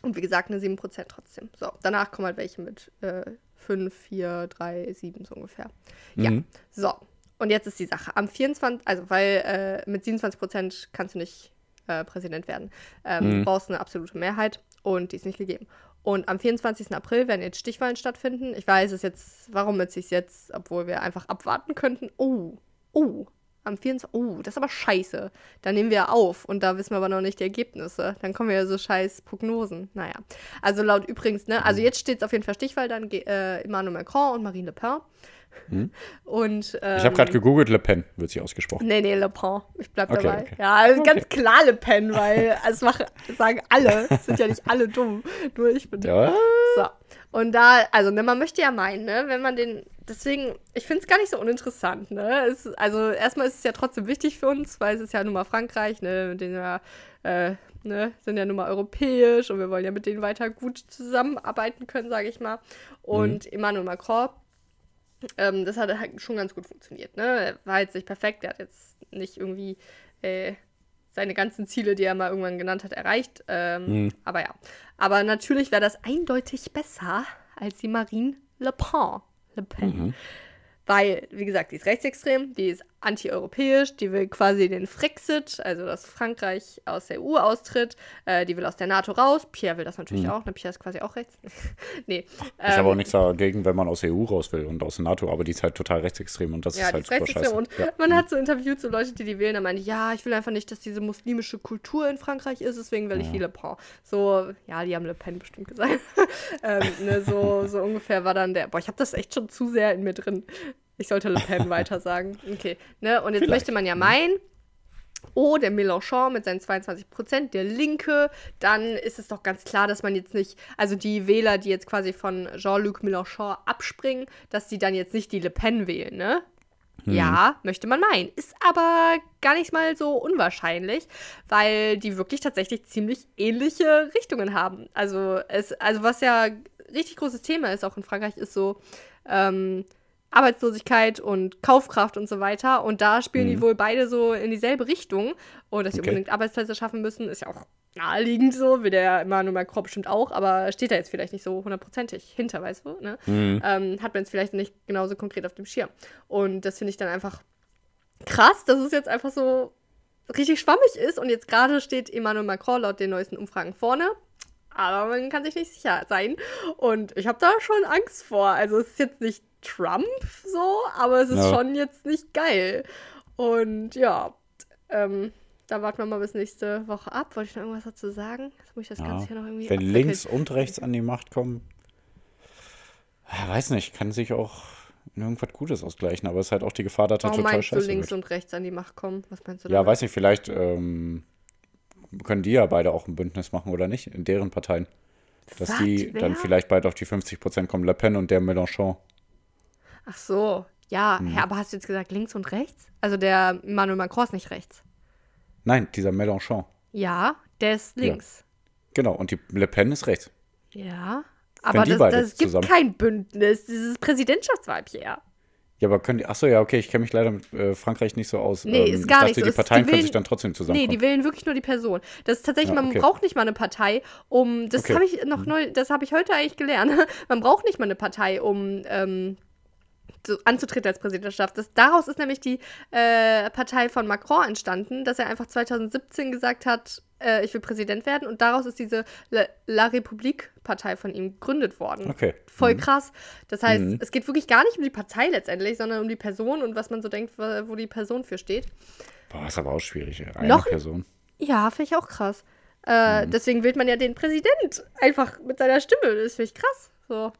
Und wie gesagt, eine 7% trotzdem. So, danach kommen halt welche mit äh, 5, 4, 3, 7 so ungefähr. Ja,
Mhm.
so. Und jetzt ist die Sache. Am 24, also weil äh, mit 27% kannst du nicht äh, Präsident werden. Ähm,
Mhm.
Du brauchst eine absolute Mehrheit und die ist nicht gegeben. Und am 24. April werden jetzt Stichwahlen stattfinden. Ich weiß es jetzt, warum jetzt sich jetzt, obwohl wir einfach abwarten könnten. Oh, oh, am 24. Oh, das ist aber scheiße. Da nehmen wir auf und da wissen wir aber noch nicht die Ergebnisse. Dann kommen wir ja so scheiß Prognosen. Naja. Also laut übrigens, ne, also jetzt steht es auf jeden Fall Stichwahl, dann äh, Emmanuel Macron und Marine Le Pen. Und, ähm,
Ich habe gerade gegoogelt, Le Pen wird sie ausgesprochen.
Nee, nee, Le Pen. Ich bleib
Okay,
dabei.
okay.
Ja, also ganz klar Le Pen, weil [LAUGHS] es machen, sagen alle. Es sind ja nicht alle dumm. Nur ich bin
Ja.
so. Und da, also, ne, man möchte ja meinen, ne, wenn man den, deswegen, ich finde es gar nicht so uninteressant, ne. Es, also, erstmal ist es ja trotzdem wichtig für uns, weil es ist ja nun mal Frankreich, ne, mit denen wir, äh, ne, sind ja nun mal europäisch und wir wollen ja mit denen weiter gut zusammenarbeiten können, sage ich mal. Und Emmanuel Macron, ähm, das hat halt schon ganz gut funktioniert, ne. Er war jetzt nicht perfekt, er hat jetzt nicht irgendwie, äh, seine ganzen Ziele, die er mal irgendwann genannt hat, erreicht. Ähm, Aber ja. Aber natürlich wäre das eindeutig besser als die Marine Le Pen. Le Pen. Weil, wie gesagt, die ist rechtsextrem, die ist antieuropäisch, die will quasi den Frexit, also dass Frankreich aus der EU austritt, äh, die will aus der NATO raus. Pierre will das natürlich auch, ne? Pierre ist quasi auch rechts. [LAUGHS] nee.
Ich
ähm,
habe auch nichts dagegen, wenn man aus der EU raus will und aus der NATO, aber die ist halt total rechtsextrem und das
Ja,
ist halt
die
super
ist rechtsextrem. Und
ja.
man hat so Interviews zu Leuten, die die wählen, da meinte ich, ja, ich will einfach nicht, dass diese muslimische Kultur in Frankreich ist, deswegen will ich die Le Pen. So, ja, die haben Le Pen bestimmt gesagt. [LAUGHS] ähm, ne, so, so ungefähr war dann der, boah, ich habe das echt schon zu sehr in mir drin. Ich sollte Le Pen weiter sagen. Okay, ne, und jetzt
Vielleicht.
möchte man ja meinen, Oh, der Mélenchon mit seinen 22 Prozent, der Linke, dann ist es doch ganz klar, dass man jetzt nicht, also die Wähler, die jetzt quasi von Jean-Luc Mélenchon abspringen, dass die dann jetzt nicht die Le Pen wählen, ne? Ja, möchte man meinen. Ist aber gar nicht mal so unwahrscheinlich, weil die wirklich tatsächlich ziemlich ähnliche Richtungen haben. Also, es, also was ja richtig großes Thema ist, auch in Frankreich, ist so ähm, Arbeitslosigkeit und Kaufkraft und so weiter. Und da spielen die wohl beide so in dieselbe Richtung. Und dass sie
Okay.
unbedingt Arbeitsplätze schaffen müssen, ist ja auch naheliegend so, wie der Emmanuel Macron bestimmt auch, aber steht da jetzt vielleicht nicht so hundertprozentig hinter, weißt du? Ne? Ähm, hat man es vielleicht nicht genauso konkret auf dem Schirm. Und das finde ich dann einfach krass, dass es jetzt einfach so richtig schwammig ist. Und jetzt gerade steht Emmanuel Macron laut den neuesten Umfragen vorne. aber man kann sich nicht sicher sein. Und ich habe da schon Angst vor. Also es ist jetzt nicht Trump so, aber es ist
Ja.
schon jetzt nicht geil. Und ja, ähm, da warten wir mal bis nächste Woche ab. Wollte ich noch irgendwas dazu sagen? Jetzt muss ich das
Ja.
Ganze hier noch irgendwie
Wenn
abwickeln.
links und rechts an die Macht kommen, ja, weiß nicht, kann sich auch in irgendwas Gutes ausgleichen, aber es ist halt auch die Gefahr, dass das
Warum
total
meinst du
scheiße
links
wird.
und rechts an die Macht kommen? Was meinst du
Ja,
damit?
weiß nicht, vielleicht ähm, können die ja beide auch ein Bündnis machen oder nicht, in deren Parteien. Dass
Was?
die
Wer?
dann vielleicht beide auf die 50% kommen, Le Pen und der Mélenchon.
Ach so, ja.
Mhm.
Hä, aber hast du jetzt gesagt links und rechts? Also der Emmanuel Macron ist nicht rechts.
Nein, dieser Mélenchon.
Ja, der ist links.
Genau, und die Le Pen ist rechts.
Ja. Aber das, das gibt
zusammen-
kein Bündnis. Dieses Präsidentschaftswahl, Pierre.
Ja, aber können die, achso, ja, okay, ich kenne mich leider mit äh, Frankreich nicht so aus. Ähm,
Nee, ist gar
ich
nicht so.
die Parteien
die
können
wählen-
sich dann trotzdem
Nee,
zusammenkommen.
die wählen wirklich nur die Person. Das ist tatsächlich,
Ja,
man
okay.
braucht nicht mal eine Partei, um. Das
Okay.
habe ich noch neu, das habe ich heute eigentlich gelernt. [LAUGHS] Man braucht nicht mal eine Partei, um ähm, so anzutreten als Präsidentschaft. Das, daraus ist nämlich die äh, Partei von Macron entstanden, dass er einfach 2017 gesagt hat, äh, ich will Präsident werden. Und daraus ist diese La, La République-Partei von ihm gegründet worden.
Okay.
Voll krass. Das heißt,
Mhm.
es geht wirklich gar nicht um die Partei letztendlich, sondern um die Person und was man so denkt, wo die Person für steht.
Boah, ist aber auch schwierig. Eine
Noch-
Person.
Ja, finde ich auch krass. Äh, Deswegen wählt man ja den Präsident einfach mit seiner Stimme. Das finde ich krass. So.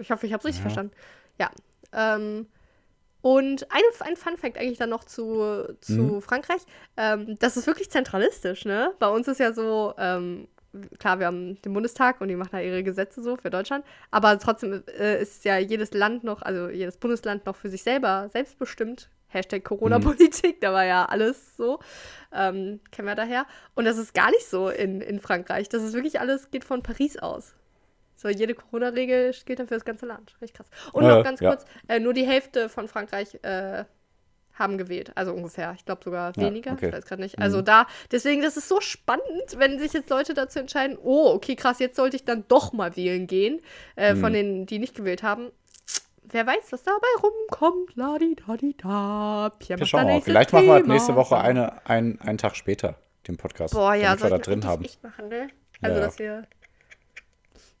Ich hoffe, ich habe es richtig
Ja.
verstanden. Ja. Ähm, und eine, ein Fun Fact eigentlich dann noch zu, zu Frankreich. Ähm, das ist wirklich zentralistisch, ne? Bei uns ist ja so, ähm, klar, wir haben den Bundestag und die machen da ihre Gesetze so für Deutschland. Aber trotzdem äh, ist ja jedes Land noch, also jedes Bundesland noch für sich selber selbstbestimmt. Hashtag Corona-Politik, da war ja alles so. Ähm, kennen wir daher. Und das ist gar nicht so in, in Frankreich. Das ist wirklich alles, geht von Paris aus. So, jede Corona-Regel gilt dann für das ganze Land. Richtig krass. Und
Äh,
noch ganz
ja.
kurz, äh, nur die Hälfte von Frankreich äh, haben gewählt. Also ungefähr. Ich glaube sogar
Ja,
weniger.
okay.
Ich weiß gerade nicht. Also da, deswegen, das ist so spannend, wenn sich jetzt Leute dazu entscheiden, oh, okay, krass, jetzt sollte ich dann doch mal wählen gehen. Äh,
Mhm.
Von denen, die nicht gewählt haben. Wer weiß, was dabei rumkommt. Pierre
Wir
macht
schauen
da
mal.
nächstes
Vielleicht machen wir halt
Thema.
nächste Woche eine, ein, einen Tag später den Podcast.
Boah, ja,
damit wir da
sollten
drin haben.
echt machen, ne? Also,
Ja.
dass wir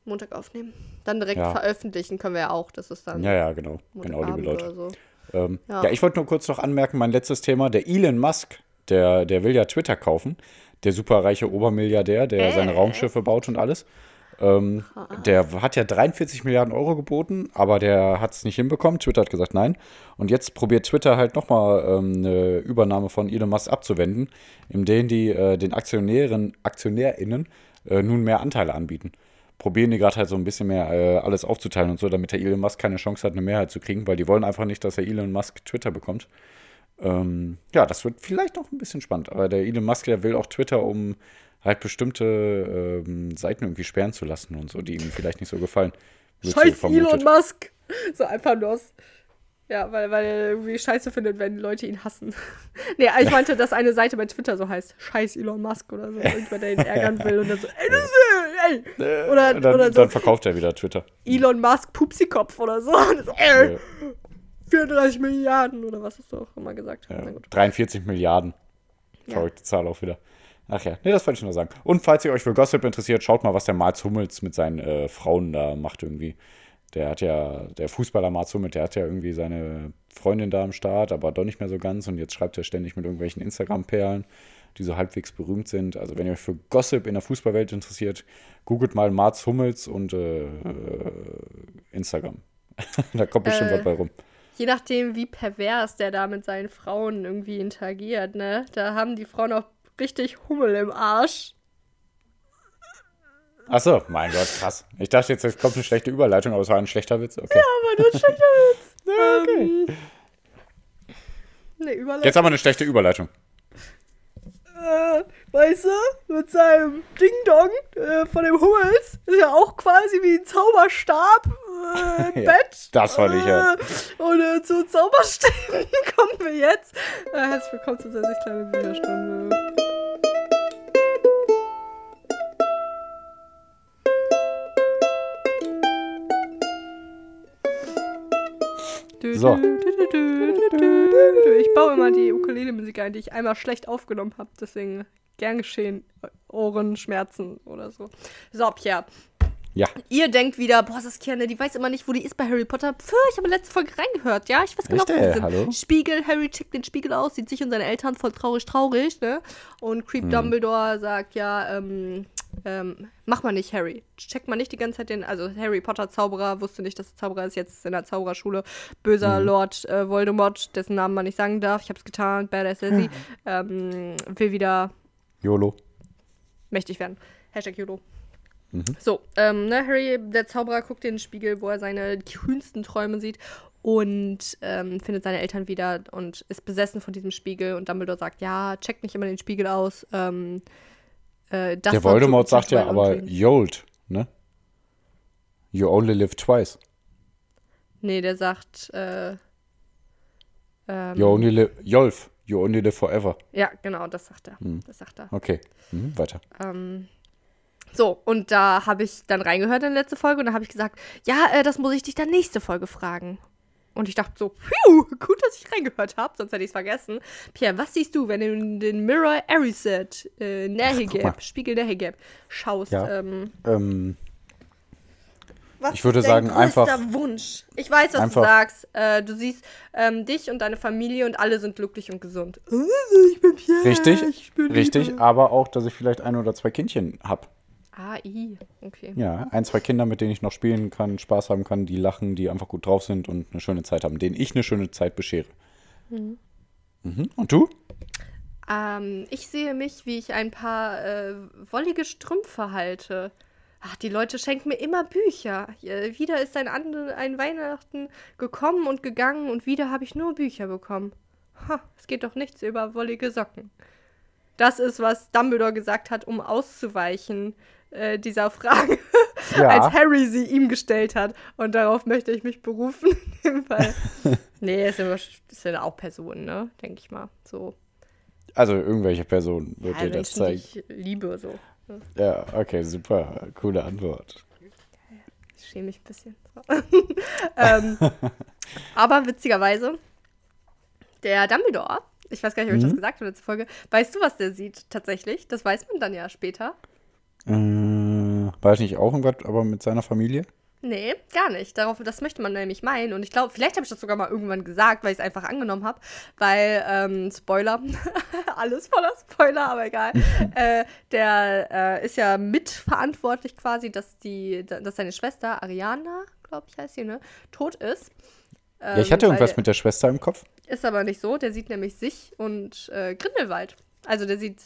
Montag aufnehmen. Dann direkt
Ja.
veröffentlichen können wir ja auch. Das ist dann
Ja, ja, genau. Genau, liebe Leute.
so.
Ähm, ja.
Ja.
ich wollte nur kurz noch anmerken, mein letztes Thema, der Elon Musk, der, der will ja Twitter kaufen, der superreiche Obermilliardär, der
Äh.
seine Raumschiffe baut und alles. Ähm, der hat ja 43 Milliarden Euro geboten, aber der hat es nicht hinbekommen. Twitter hat gesagt nein. Und jetzt probiert Twitter halt nochmal ähm, eine Übernahme von Elon Musk abzuwenden, indem die äh, den Aktionären, AktionärInnen äh, nun mehr Anteile anbieten. Probieren die gerade halt so ein bisschen mehr äh, alles aufzuteilen und so, damit der Elon Musk keine Chance hat, eine Mehrheit zu kriegen, weil die wollen einfach nicht, dass der Elon Musk Twitter bekommt. Ähm, ja, das wird vielleicht noch ein bisschen spannend. Aber der Elon Musk, der will auch Twitter, um halt bestimmte ähm, Seiten irgendwie sperren zu lassen und so, die ihm vielleicht nicht so gefallen.
Scheiß. Elon Musk. So einfach nur aus. Ja, weil, weil er irgendwie scheiße findet, wenn Leute ihn hassen. [LAUGHS] nee, ich meinte, dass eine Seite bei Twitter so heißt, scheiß Elon Musk oder so, irgendwer, der ihn ärgern will und dann so, ey, das ist, ey,
Äh,
Oder-
dann,
oder so.
dann verkauft er wieder Twitter.
Elon Musk Pupsikopf oder so. [LAUGHS] Und so ey,
Äh,
34 Milliarden oder was hast du auch immer gesagt?
ja,
Na gut.
43 Milliarden.
Ja.
Verrückte Zahl auch wieder. Ach ja, nee, das wollte ich nur sagen. Und falls ihr euch für Gossip interessiert, schaut mal, was der Mats Hummels mit seinen äh, Frauen da macht irgendwie. Der hat ja, der Fußballer Mats Hummels, der hat ja irgendwie seine Freundin da am Start, aber doch nicht mehr so ganz. Und jetzt schreibt er ständig mit irgendwelchen Instagram-Perlen, die so halbwegs berühmt sind. Also wenn ihr euch für Gossip in der Fußballwelt interessiert, googelt mal Mats Hummels und äh, äh, Instagram. [LAUGHS] da kommt bestimmt
Äh,
was bei rum.
Je nachdem, wie pervers der da mit seinen Frauen irgendwie interagiert, ne? Da haben die Frauen auch richtig Hummel im Arsch.
Achso, mein Gott, krass. Ich dachte jetzt, es kommt eine schlechte Überleitung, aber es war ein schlechter Witz. Okay.
Aber nur ein schlechter Witz. [LAUGHS]
okay.
Ähm, ne, Überleitung.
Jetzt haben wir eine schlechte Überleitung.
äh, weißt du, mit seinem Ding-Dong äh, von dem Hummels ist ja auch quasi wie ein Zauberstab äh, im [LAUGHS]
Ja,
Bett.
das wollte ich hören.
Äh, und äh, zu Zauberstäben [LAUGHS] kommen wir jetzt. Äh, herzlich willkommen zu dieser kleinen Bücherstunde.
So.
Ich baue immer die Ukulele-Musik ein, die ich einmal schlecht aufgenommen habe. Deswegen Gern geschehen. Ohrenschmerzen oder so. So, Pierre.
Ja.
Ihr denkt wieder, boah, Saskia, ne, die weiß immer nicht, wo die ist bei Harry Potter. Pfff, ich habe letzte Folge reingehört, ja? Ich weiß genau,
Echt,
wo sind.
Hallo?
Spiegel, Harry checkt den Spiegel aus, sieht sich und seine Eltern voll traurig, traurig, ne? Und Creep Dumbledore sagt, ja, ähm, ähm, mach mal nicht, Harry. Checkt mal nicht die ganze Zeit den, also Harry Potter Zauberer, wusste nicht, dass er Zauberer ist, jetzt in der Zaubererschule. Böser Lord äh, Voldemort, dessen Namen man nicht sagen darf. Ich hab's getan, Badass Sassy. ähm, will wieder
YOLO.
mächtig werden. Hashtag YOLO. So, ähm, ne, Harry, der Zauberer, guckt in den Spiegel, wo er seine kühnsten Träume sieht und ähm, findet seine Eltern wieder und ist besessen von diesem Spiegel. Und Dumbledore sagt, ja, check nicht immer den Spiegel aus. Ähm, äh,
Der Voldemort sagt ja aber. Yold, ne? You only live twice.
Nee, der sagt, äh, ähm,
You only live, Yolf. You only live forever.
ja, genau, das sagt er.
Hm.
Das sagt er.
Okay, mhm, weiter.
Ähm, so, und da habe ich dann reingehört in die letzte Folge und da habe ich gesagt, ja, äh, das muss ich dich dann nächste Folge fragen. Und ich dachte so, phew, [LAUGHS] gut, dass ich reingehört habe, sonst hätte ich es vergessen. Pierre, was siehst du, wenn du in den Mirror Erised äh. Nahegab, Spiegel Nahegab schaust?
Ja.
Ähm,
Ähm,
was
Ich würde
ist dein
sagen, einfach-
Wunsch? Ich weiß, was
einfach-
du sagst. Äh, du siehst ähm, dich und deine Familie und alle sind glücklich und gesund. Ich bin Pierre.
richtig,
Ich bin
richtig,
Liebe.
aber auch, dass ich vielleicht ein oder zwei Kindchen habe.
Ah, i, okay.
Ja, ein, zwei Kinder, mit denen ich noch spielen kann, Spaß haben kann, die lachen, die einfach gut drauf sind und eine schöne Zeit haben, denen ich eine schöne Zeit beschere. Mhm. Und du?
Ähm, ich sehe mich, wie ich ein paar äh, wollige Strümpfe halte. Ach, die Leute schenken mir immer Bücher. Äh, wieder ist ein, andere, ein Weihnachten gekommen und gegangen und wieder habe ich nur Bücher bekommen. Ha, es geht doch nichts über wollige Socken. Das ist, was Dumbledore gesagt hat, um auszuweichen äh, dieser Frage, [LAUGHS]
Ja.
als Harry sie ihm gestellt hat. Und darauf möchte ich mich berufen. [LAUGHS] in dem Fall. [LAUGHS] nee, es sind, sind auch Personen, ne? Denke ich mal. So.
Also irgendwelche Person wird
Ja,
dir das zeigen.
ich liebe, so.
Ja, okay, super. Coole Antwort.
Ich schäme mich ein bisschen. Ähm, aber witzigerweise, der Dumbledore, ich weiß gar nicht, ob ich das gesagt habe in der Folge, weißt du, was der sieht tatsächlich? Das weiß man dann ja später.
Äh, war ich nicht auch irgendwas, aber mit seiner Familie?
Nee, gar nicht. Darauf, das möchte man nämlich meinen. Und ich glaube, vielleicht habe ich das sogar mal irgendwann gesagt, weil ich es einfach angenommen habe. Weil, ähm, Spoiler, [LAUGHS] alles voller Spoiler, aber egal. [LAUGHS] äh, der äh, ist ja mitverantwortlich quasi, dass die, dass seine Schwester Ariana, glaube ich, heißt sie, ne, tot ist.
ja, ich hatte
Ähm,
irgendwas mit der Schwester im Kopf.
Ist aber nicht so. Der sieht nämlich sich und äh, Grindelwald. Also der sieht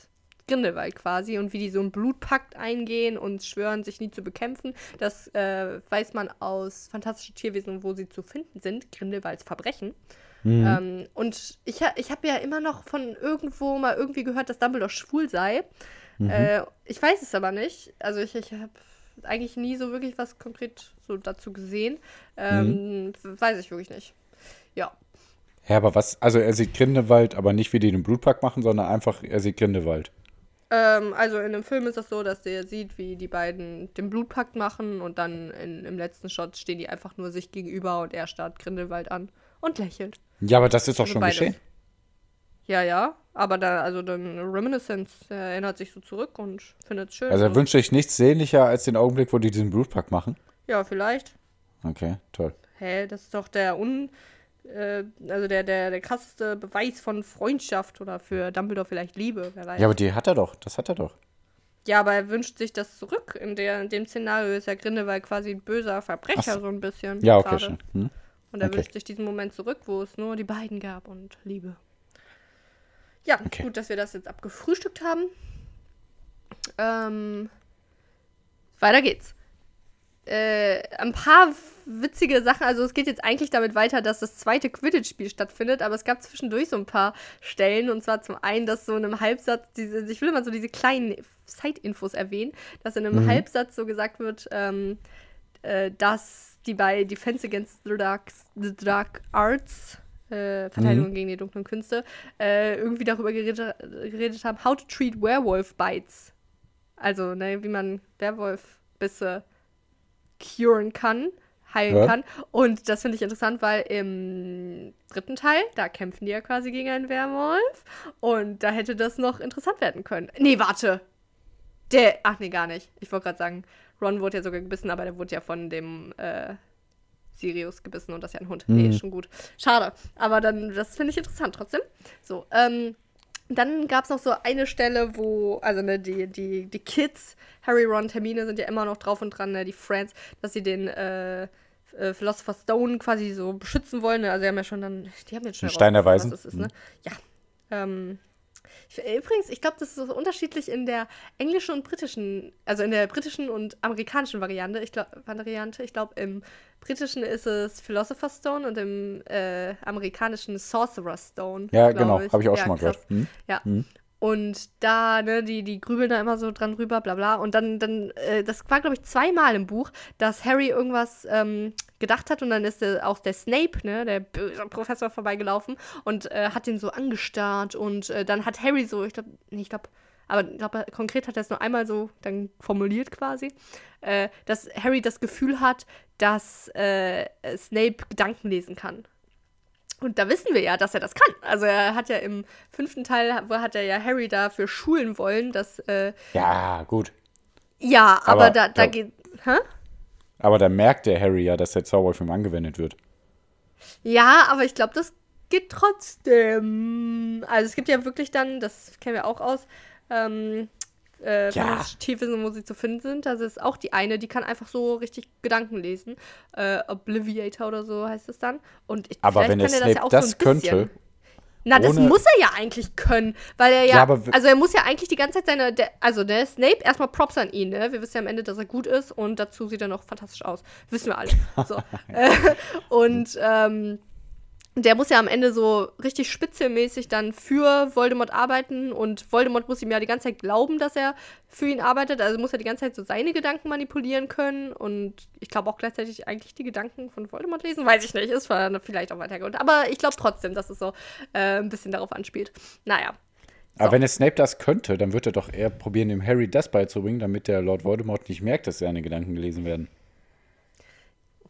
Grindelwald quasi und wie die so einen Blutpakt eingehen und schwören, sich nie zu bekämpfen. Das äh, weiß man aus Fantastischen Tierwesen, wo sie zu finden sind. Grindelwalds Verbrechen.
Mhm.
Ähm, und ich, ich habe ja immer noch von irgendwo mal irgendwie gehört, dass Dumbledore schwul sei.
Mhm.
Äh, ich weiß es aber nicht. Also ich, ich habe eigentlich nie so wirklich was konkret so dazu gesehen. Ähm,
Mhm.
Weiß ich wirklich nicht. Ja.
Ja, aber was, also er sieht Grindelwald, aber nicht wie die den Blutpack machen, sondern einfach, er sieht Grindelwald.
Ähm, also in dem Film ist das so, dass der sieht, wie die beiden den Blutpakt machen und dann in, im letzten Shot stehen die einfach nur sich gegenüber und er starrt Grindelwald an und lächelt.
Ja, aber das ist doch
Also
schon
beides.
geschehen.
Ja, ja, aber da, also dann Reminiscence, er erinnert sich so zurück und findet es schön.
Also er wünscht sich nichts sehnlicher als den Augenblick, wo die diesen Blutpack machen.
Ja, vielleicht.
Okay, toll.
Hä, das ist doch der un. Äh, also der, der, der krasseste Beweis von Freundschaft oder für Dumbledore vielleicht Liebe, wer weiß.
Ja, aber die hat er doch, das hat er doch.
Ja, aber er wünscht sich das zurück. In, der, in dem Szenario ist ja Grindelwald quasi ein böser Verbrecher,
so.
so ein bisschen.
Ja, okay, schon. Hm?
Und er
Okay.
wünscht sich diesen Moment zurück, wo es nur die beiden gab und Liebe. Ja,
Okay.
gut, dass wir das jetzt abgefrühstückt haben. Ähm, weiter geht's. Äh, ein paar witzige Sachen. Also es geht jetzt eigentlich damit weiter, dass das zweite Quidditch-Spiel stattfindet, aber es gab zwischendurch so ein paar Stellen. Und zwar zum einen, dass so in einem Halbsatz, diese, ich will mal so diese kleinen Side-Infos erwähnen, dass in einem Halbsatz so gesagt wird, ähm, äh, dass die bei Defense Against the Dark, the Dark Arts, äh, Verteidigung gegen die dunklen Künste, äh, irgendwie darüber geredet, geredet haben, how to treat werewolf bites. Also, ne, wie man Werwolf-Bisse curen kann. heilen
Ja.
kann. Und das finde ich interessant, weil im dritten Teil, da kämpfen die ja quasi gegen einen Werwolf. Und da hätte das noch interessant werden können. Nee, warte. Der, ach nee, gar nicht. Ich wollte gerade sagen, Ron wurde ja sogar gebissen, aber der wurde ja von dem äh, Sirius gebissen und das ist ja ein Hund. Nee,
Mhm.
ist schon gut. Schade. Aber dann, das finde ich interessant trotzdem. So, ähm, dann gab es noch so eine Stelle, wo, also ne, die, die, die Kids, Harry, Ron, Hermine sind ja immer noch drauf und dran, ne, die Friends, dass sie den äh, äh, Philosopher Stone quasi so beschützen wollen. Ne? Also sie haben ja schon dann, die haben jetzt schon
Stein der
herausgefunden,
Weisen.
was das ist, ne? Ja. Ähm, ich, übrigens, ich glaube, das ist so unterschiedlich in der englischen und britischen, also in der britischen und amerikanischen Variante. Ich glaube, Variante. Ich glaube, im britischen ist es Philosopher's Stone und im äh, amerikanischen Sorcerer's Stone.
Ja, genau. Habe ich auch
Ja,
schon mal
krass.
gehört. Hm?
Ja.
Mhm.
Und da, ne, die, die grübeln da immer so dran rüber, bla bla. Und dann, dann, äh, das war, glaube ich, zweimal im Buch, dass Harry irgendwas ähm, gedacht hat und dann ist der, auch der Snape, ne, der böse Professor vorbeigelaufen und äh, hat ihn so angestarrt und äh, dann hat Harry so, ich glaube, nee, ich glaube, aber ich glaube, konkret hat er es nur einmal so dann formuliert quasi, äh, dass Harry das Gefühl hat, dass äh, Snape Gedanken lesen kann. Und da wissen wir ja, dass er das kann. Also er hat ja im fünften Teil, wo hat er ja Harry dafür schulen wollen, dass, äh,
Ja, gut.
ja, aber,
Aber,
da, da
ja.
geht, hä?
Aber da merkt der Harry ja, dass der Zauber ihm angewendet wird.
Ja, aber ich glaube, das geht trotzdem. Also es gibt ja wirklich dann, das kennen wir auch aus, ähm, äh,
Ja.
Tiefwissen, wo sie zu finden sind. Das ist auch die eine, die kann einfach so richtig Gedanken lesen. Äh, Obliviator oder so heißt es dann. Und ich,
Aber wenn der
kann er
Snape
ja auch
das
so ein bisschen.
könnte,
Na, das muss er ja eigentlich können, weil er ja,
Ja,
also er muss ja eigentlich die ganze Zeit seine, der, also der Snape, erstmal Props an ihn, ne? Wir wissen ja am Ende, dass er gut ist und dazu sieht er noch fantastisch aus. Wissen wir alle. So. [LAUGHS] äh, und ähm, der muss ja am Ende so richtig spitzelmäßig dann für Voldemort arbeiten und Voldemort muss ihm ja die ganze Zeit glauben, dass er für ihn arbeitet. Also muss er die ganze Zeit so seine Gedanken manipulieren können und ich glaube auch gleichzeitig eigentlich die Gedanken von Voldemort lesen. Weiß ich nicht, ist vielleicht auch weitergeholt. Aber ich glaube trotzdem, dass es so äh, ein bisschen darauf anspielt. Naja.
aber
So.
wenn der Snape das könnte, dann wird er doch eher probieren, dem Harry das beizubringen, damit der Lord Voldemort nicht merkt, dass seine Gedanken gelesen werden.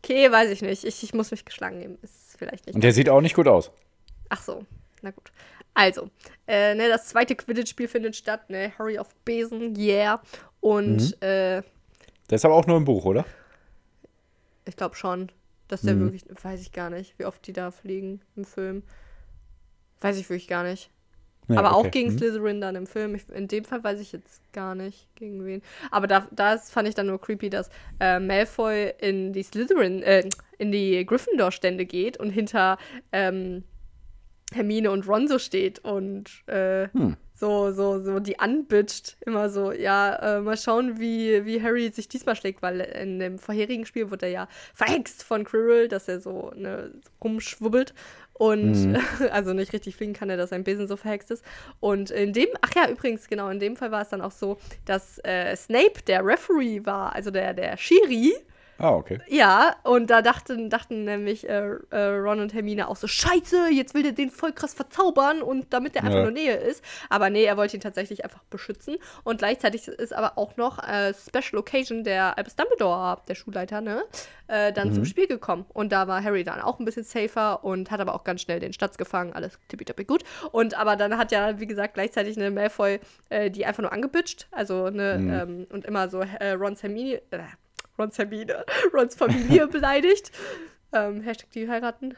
Okay, weiß ich nicht. Ich, ich muss mich geschlagen nehmen. Ist vielleicht nicht.
Und der sieht auch nicht gut aus.
Ach so, na gut. Also, äh, ne, das zweite Quidditch-Spiel findet statt, ne? Harry auf Besen, yeah. Und äh,
Der ist aber auch nur im Buch, oder?
ich glaube schon, dass der
Mhm.
wirklich, weiß ich gar nicht, wie oft die da fliegen im Film. Weiß ich wirklich gar nicht.
Ja,
Aber auch
okay.
gegen
Hm.
Slytherin dann im Film. Ich, in dem Fall weiß ich jetzt gar nicht, gegen wen. Aber da, das fand ich dann nur creepy, dass äh, Malfoy in die Slytherin, äh, in die Gryffindor-Stände geht und hinter ähm, Hermine und Ron so steht und äh,
Hm.
So, so, so die anbitscht. Immer so, ja, äh, mal schauen, wie, wie Harry sich diesmal schlägt, weil in dem vorherigen Spiel wurde er ja verhext von Quirrell, dass er so ne, rumschwubbelt und [LAUGHS] also nicht richtig fliegen kann, er, dass sein Besen so verhext ist. Und in dem, ach ja, übrigens, genau, in dem Fall war es dann auch so, dass äh, Snape der Referee war, also der, der Schiri.
Ah, okay.
Ja, und da dachten, dachten nämlich äh, äh, Ron und Hermine auch so, scheiße, jetzt will der den voll krass verzaubern und damit der einfach
Ja.
nur Nähe ist. Aber nee, er wollte ihn tatsächlich einfach beschützen. Und gleichzeitig ist aber auch noch äh, Special Occasion der Albus Dumbledore, der Schulleiter, ne, äh, dann
Mhm.
zum Spiel gekommen. Und da war Harry dann auch ein bisschen safer und hat aber auch ganz schnell den Statz gefangen, alles tippitoppi gut. Und aber dann hat ja, wie gesagt, gleichzeitig eine Malfoy äh, die einfach nur angebitscht, also ne,
Mhm.
ähm, und immer so äh, Rons Hermine, Rons Hermine, [LAUGHS] Rons Familie [LAUGHS] beleidigt. Ähm, Hashtag die heiraten.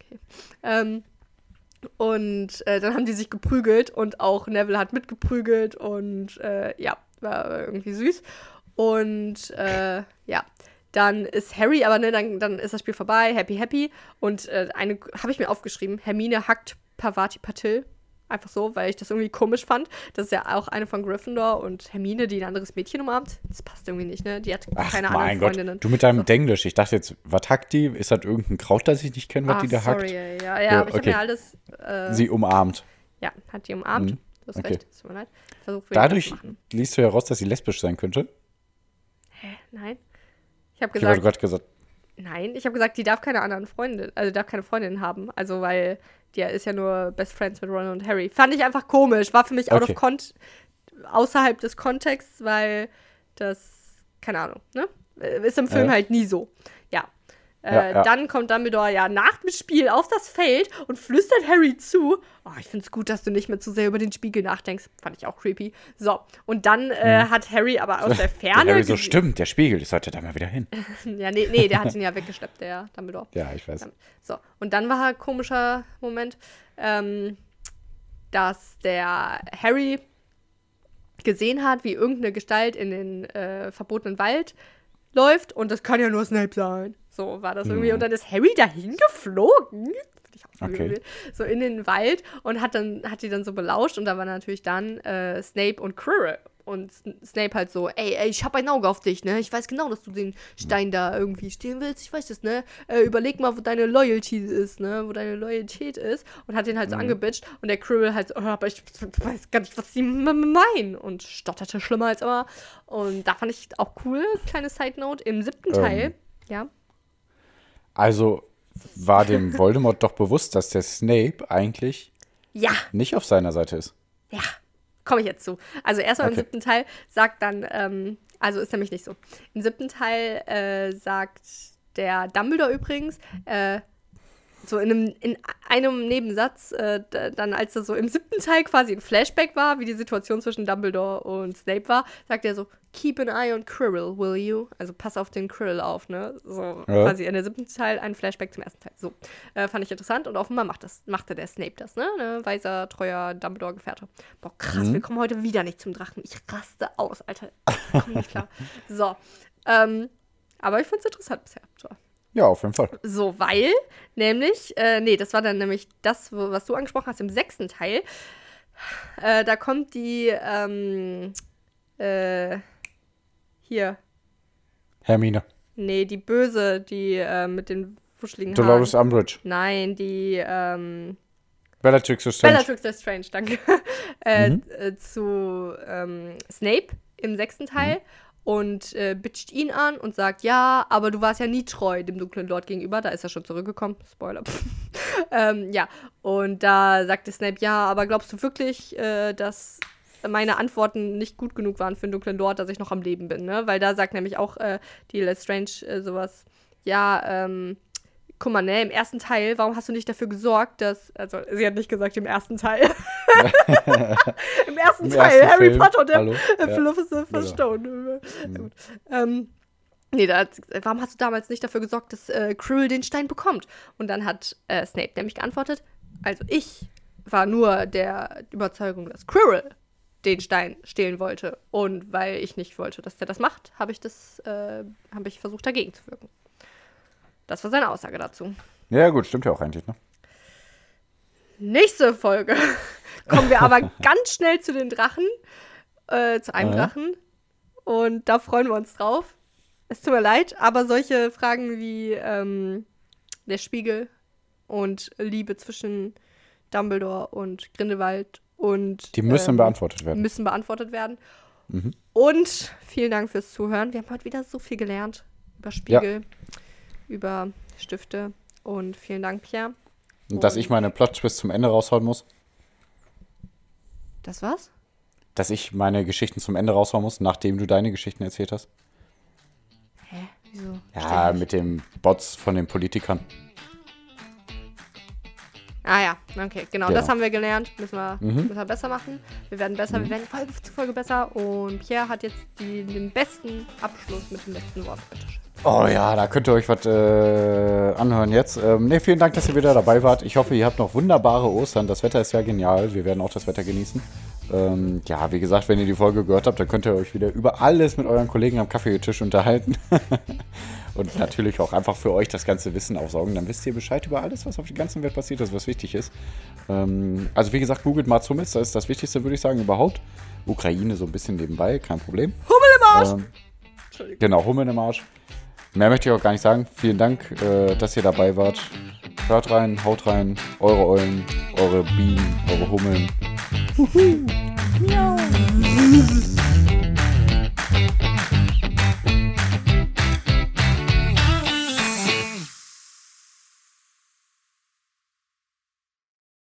Okay. Ähm, und äh, dann haben die sich geprügelt und auch Neville hat mitgeprügelt und äh, ja, war irgendwie süß. Und äh, ja, dann ist Harry, aber ne, dann, dann ist das Spiel vorbei, happy, happy. Und äh, eine habe ich mir aufgeschrieben, Hermine hackt Pavati Patil. Einfach so, weil ich das irgendwie komisch fand. Das ist ja auch eine von Gryffindor und Hermine, die ein anderes Mädchen umarmt. Das passt irgendwie nicht, ne? Die hat
Ach,
keine
mein
anderen
Gott.
Freundinnen.
Du mit deinem
So.
Denglisch. Ich dachte jetzt, was hackt die? Ist das irgendein Kraut, das ich nicht kenne, was
Ah,
die da
sorry,
hackt?
ja, ja,
Ja,
ja, aber ich
okay.
habe mir alles. Äh,
Sie umarmt.
ja, hat die umarmt.
Mhm,
Du hast
okay.
recht, tut mir leid. Versuch
Dadurch liest du heraus, dass sie lesbisch sein könnte.
Hä? Nein. Ich habe
Ich habe
gesagt,
gerade gesagt,
nein, ich habe gesagt, die darf keine anderen Freunde, also darf keine Freundin haben. Also, weil die ist ja nur Best Friends mit Ron und Harry. Fand ich einfach komisch. War für mich out
Okay.
of cont außerhalb des Kontexts, weil das, keine Ahnung, ne? Ist im Film
Ja.
halt nie so. Ja. Äh,
Ja, ja.
Dann kommt Dumbledore ja nach dem Spiel auf das Feld und flüstert Harry zu. Oh, ich finde es gut, dass du nicht mehr zu sehr über den Spiegel nachdenkst. Fand ich auch creepy. So, und dann äh, hat Harry aber aus der [LAUGHS]
Der
Ferne.
Harry so, stimmt, der Spiegel, ich sollte da mal wieder hin. [LAUGHS]
Ja, nee, nee, der hat ihn ja weggeschleppt, der Dumbledore.
Ja, ich weiß.
So, und dann war ein komischer Moment, ähm, dass der Harry gesehen hat, wie irgendeine Gestalt in den äh, verbotenen Wald läuft und das kann ja nur Snape sein. So war das irgendwie. Und dann ist Harry dahin geflogen.
Okay.
So in den Wald und hat dann hat die dann so belauscht und da waren natürlich dann äh, Snape und Quirrell. Und Snape halt so, ey, ey, ich hab ein Auge auf dich, ne? Ich weiß genau, dass du den Stein da irgendwie stehlen willst. Ich weiß das, ne? Äh, überleg mal, wo deine Loyalty ist, ne? Wo deine Loyalität ist. Und hat den halt so angebitscht. Und der Quirrell halt so, oh, aber ich weiß gar nicht, was sie meinen. Und stotterte schlimmer als immer. Und da fand ich auch cool, kleine Side Note. Im siebten
Ähm.
Teil, ja.
Also war dem [LAUGHS] Voldemort doch bewusst, dass der Snape eigentlich
Ja,
nicht auf seiner Seite ist.
Ja, komme ich jetzt zu. Also erstmal im
Okay.
siebten Teil sagt dann, ähm, also ist nämlich nicht so. Im siebten Teil äh, sagt der Dumbledore übrigens, äh, so in einem, in einem Nebensatz, äh, dann als das so im siebten Teil quasi ein Flashback war, wie die Situation zwischen Dumbledore und Snape war, sagt er so, keep an eye on Quirrell, will you? Also pass auf den Quirrell auf, ne? So
Ja.
quasi in der siebten Teil ein Flashback zum ersten Teil. So, äh, fand ich interessant und offenbar macht das, machte der Snape das, ne? ne? Weiser, treuer Dumbledore-Gefährte. Boah, krass, wir kommen heute wieder nicht zum Drachen. Ich raste aus, Alter. Ich komm nicht klar. [LAUGHS] So, ähm, aber ich find's interessant bisher. So.
Ja, auf jeden Fall.
So, weil, nämlich, äh, nee, das war dann nämlich das, was du angesprochen hast im sechsten Teil. Äh, da kommt die, ähm, äh, hier,
Hermine.
nee, die Böse, die äh, mit den wuscheligen
Dolores
Haaren.
Umbridge.
Nein, die, ähm,
Bellatrix Lestrange.
Bellatrix Lestrange, danke. [LAUGHS] äh,
Mhm.
äh, zu ähm, Snape im sechsten Teil
Mhm.
Und äh, bitcht ihn an und sagt, ja, aber du warst ja nie treu dem dunklen Lord gegenüber. Da ist er schon zurückgekommen. Spoiler. [LAUGHS] ähm, ja, und da sagte Snape, ja, aber glaubst du wirklich, äh, dass meine Antworten nicht gut genug waren für den dunklen Lord, dass ich noch am Leben bin, ne? Weil da sagt nämlich auch äh, die Lestrange äh, sowas, ja, ähm, guck mal, ne, im ersten Teil, warum hast du nicht dafür gesorgt, dass, also sie hat nicht gesagt im ersten Teil. [LAUGHS] Im ersten
Im
Teil,
ersten
Harry
Film.
Potter und der
Hallo?
äh,
Ja.
Philosopher's
Genau.
Stone. Gut. Ähm, nee, da warum hast du damals nicht dafür gesorgt, dass äh, Quirrell den Stein bekommt? Und dann hat äh, Snape nämlich geantwortet, also ich war nur der Überzeugung, dass Quirrell den Stein stehlen wollte. Und weil ich nicht wollte, dass der das macht, habe ich das, äh, habe ich versucht, dagegen zu wirken. Das war seine Aussage dazu.
Ja, gut, stimmt ja auch eigentlich, ne?
Nächste Folge [LAUGHS] kommen wir aber ganz schnell zu den Drachen, äh, zu einem
Ja.
Drachen. Und da freuen wir uns drauf. Es tut mir leid, aber solche Fragen wie ähm, der Spiegel und Liebe zwischen Dumbledore und Grindelwald und
Die müssen
ähm,
beantwortet werden.
müssen beantwortet werden.
Mhm.
Und vielen Dank fürs Zuhören. Wir haben heute wieder so viel gelernt über Spiegel, über Stifte. Und vielen Dank, Pierre.
Und dass ich meine Plot-Twist zum Ende raushauen muss.
Das war's?
Dass ich meine Geschichten zum Ende raushauen muss, nachdem du deine Geschichten erzählt hast.
Hä? Wieso?
Ja, mit den Bots von den Politikern.
Ah ja, okay, genau,
Genau.
das haben wir gelernt. Müssen wir,
Mhm.
müssen wir besser machen. Wir werden besser, wir werden Folge zu Folge besser. Und Pierre hat jetzt die, den besten Abschluss mit dem letzten Wort.
Oh ja, da könnt ihr euch was äh, anhören jetzt. Ähm, ne, vielen Dank, dass ihr wieder dabei wart. Ich hoffe, ihr habt noch wunderbare Ostern. Das Wetter ist ja genial. Wir werden auch das Wetter genießen. Ähm, ja, wie gesagt, wenn ihr die Folge gehört habt, dann könnt ihr euch wieder über alles mit euren Kollegen am Kaffeetisch unterhalten. [LAUGHS] Und natürlich auch einfach für euch das ganze Wissen aufsaugen. Dann wisst ihr Bescheid über alles, was auf der ganzen Welt passiert ist, was wichtig ist. Ähm, also wie gesagt, googelt Mats Hummels. Das ist das Wichtigste, würde ich sagen, überhaupt. Ukraine so ein bisschen nebenbei, kein Problem.
Hummel im Arsch!
Ähm,
Entschuldigung.
Genau, Hummel im Arsch. Mehr möchte ich auch gar nicht sagen. Vielen Dank, äh, dass ihr dabei wart. Hört rein, haut rein, eure Eulen, eure Bienen, eure Hummeln.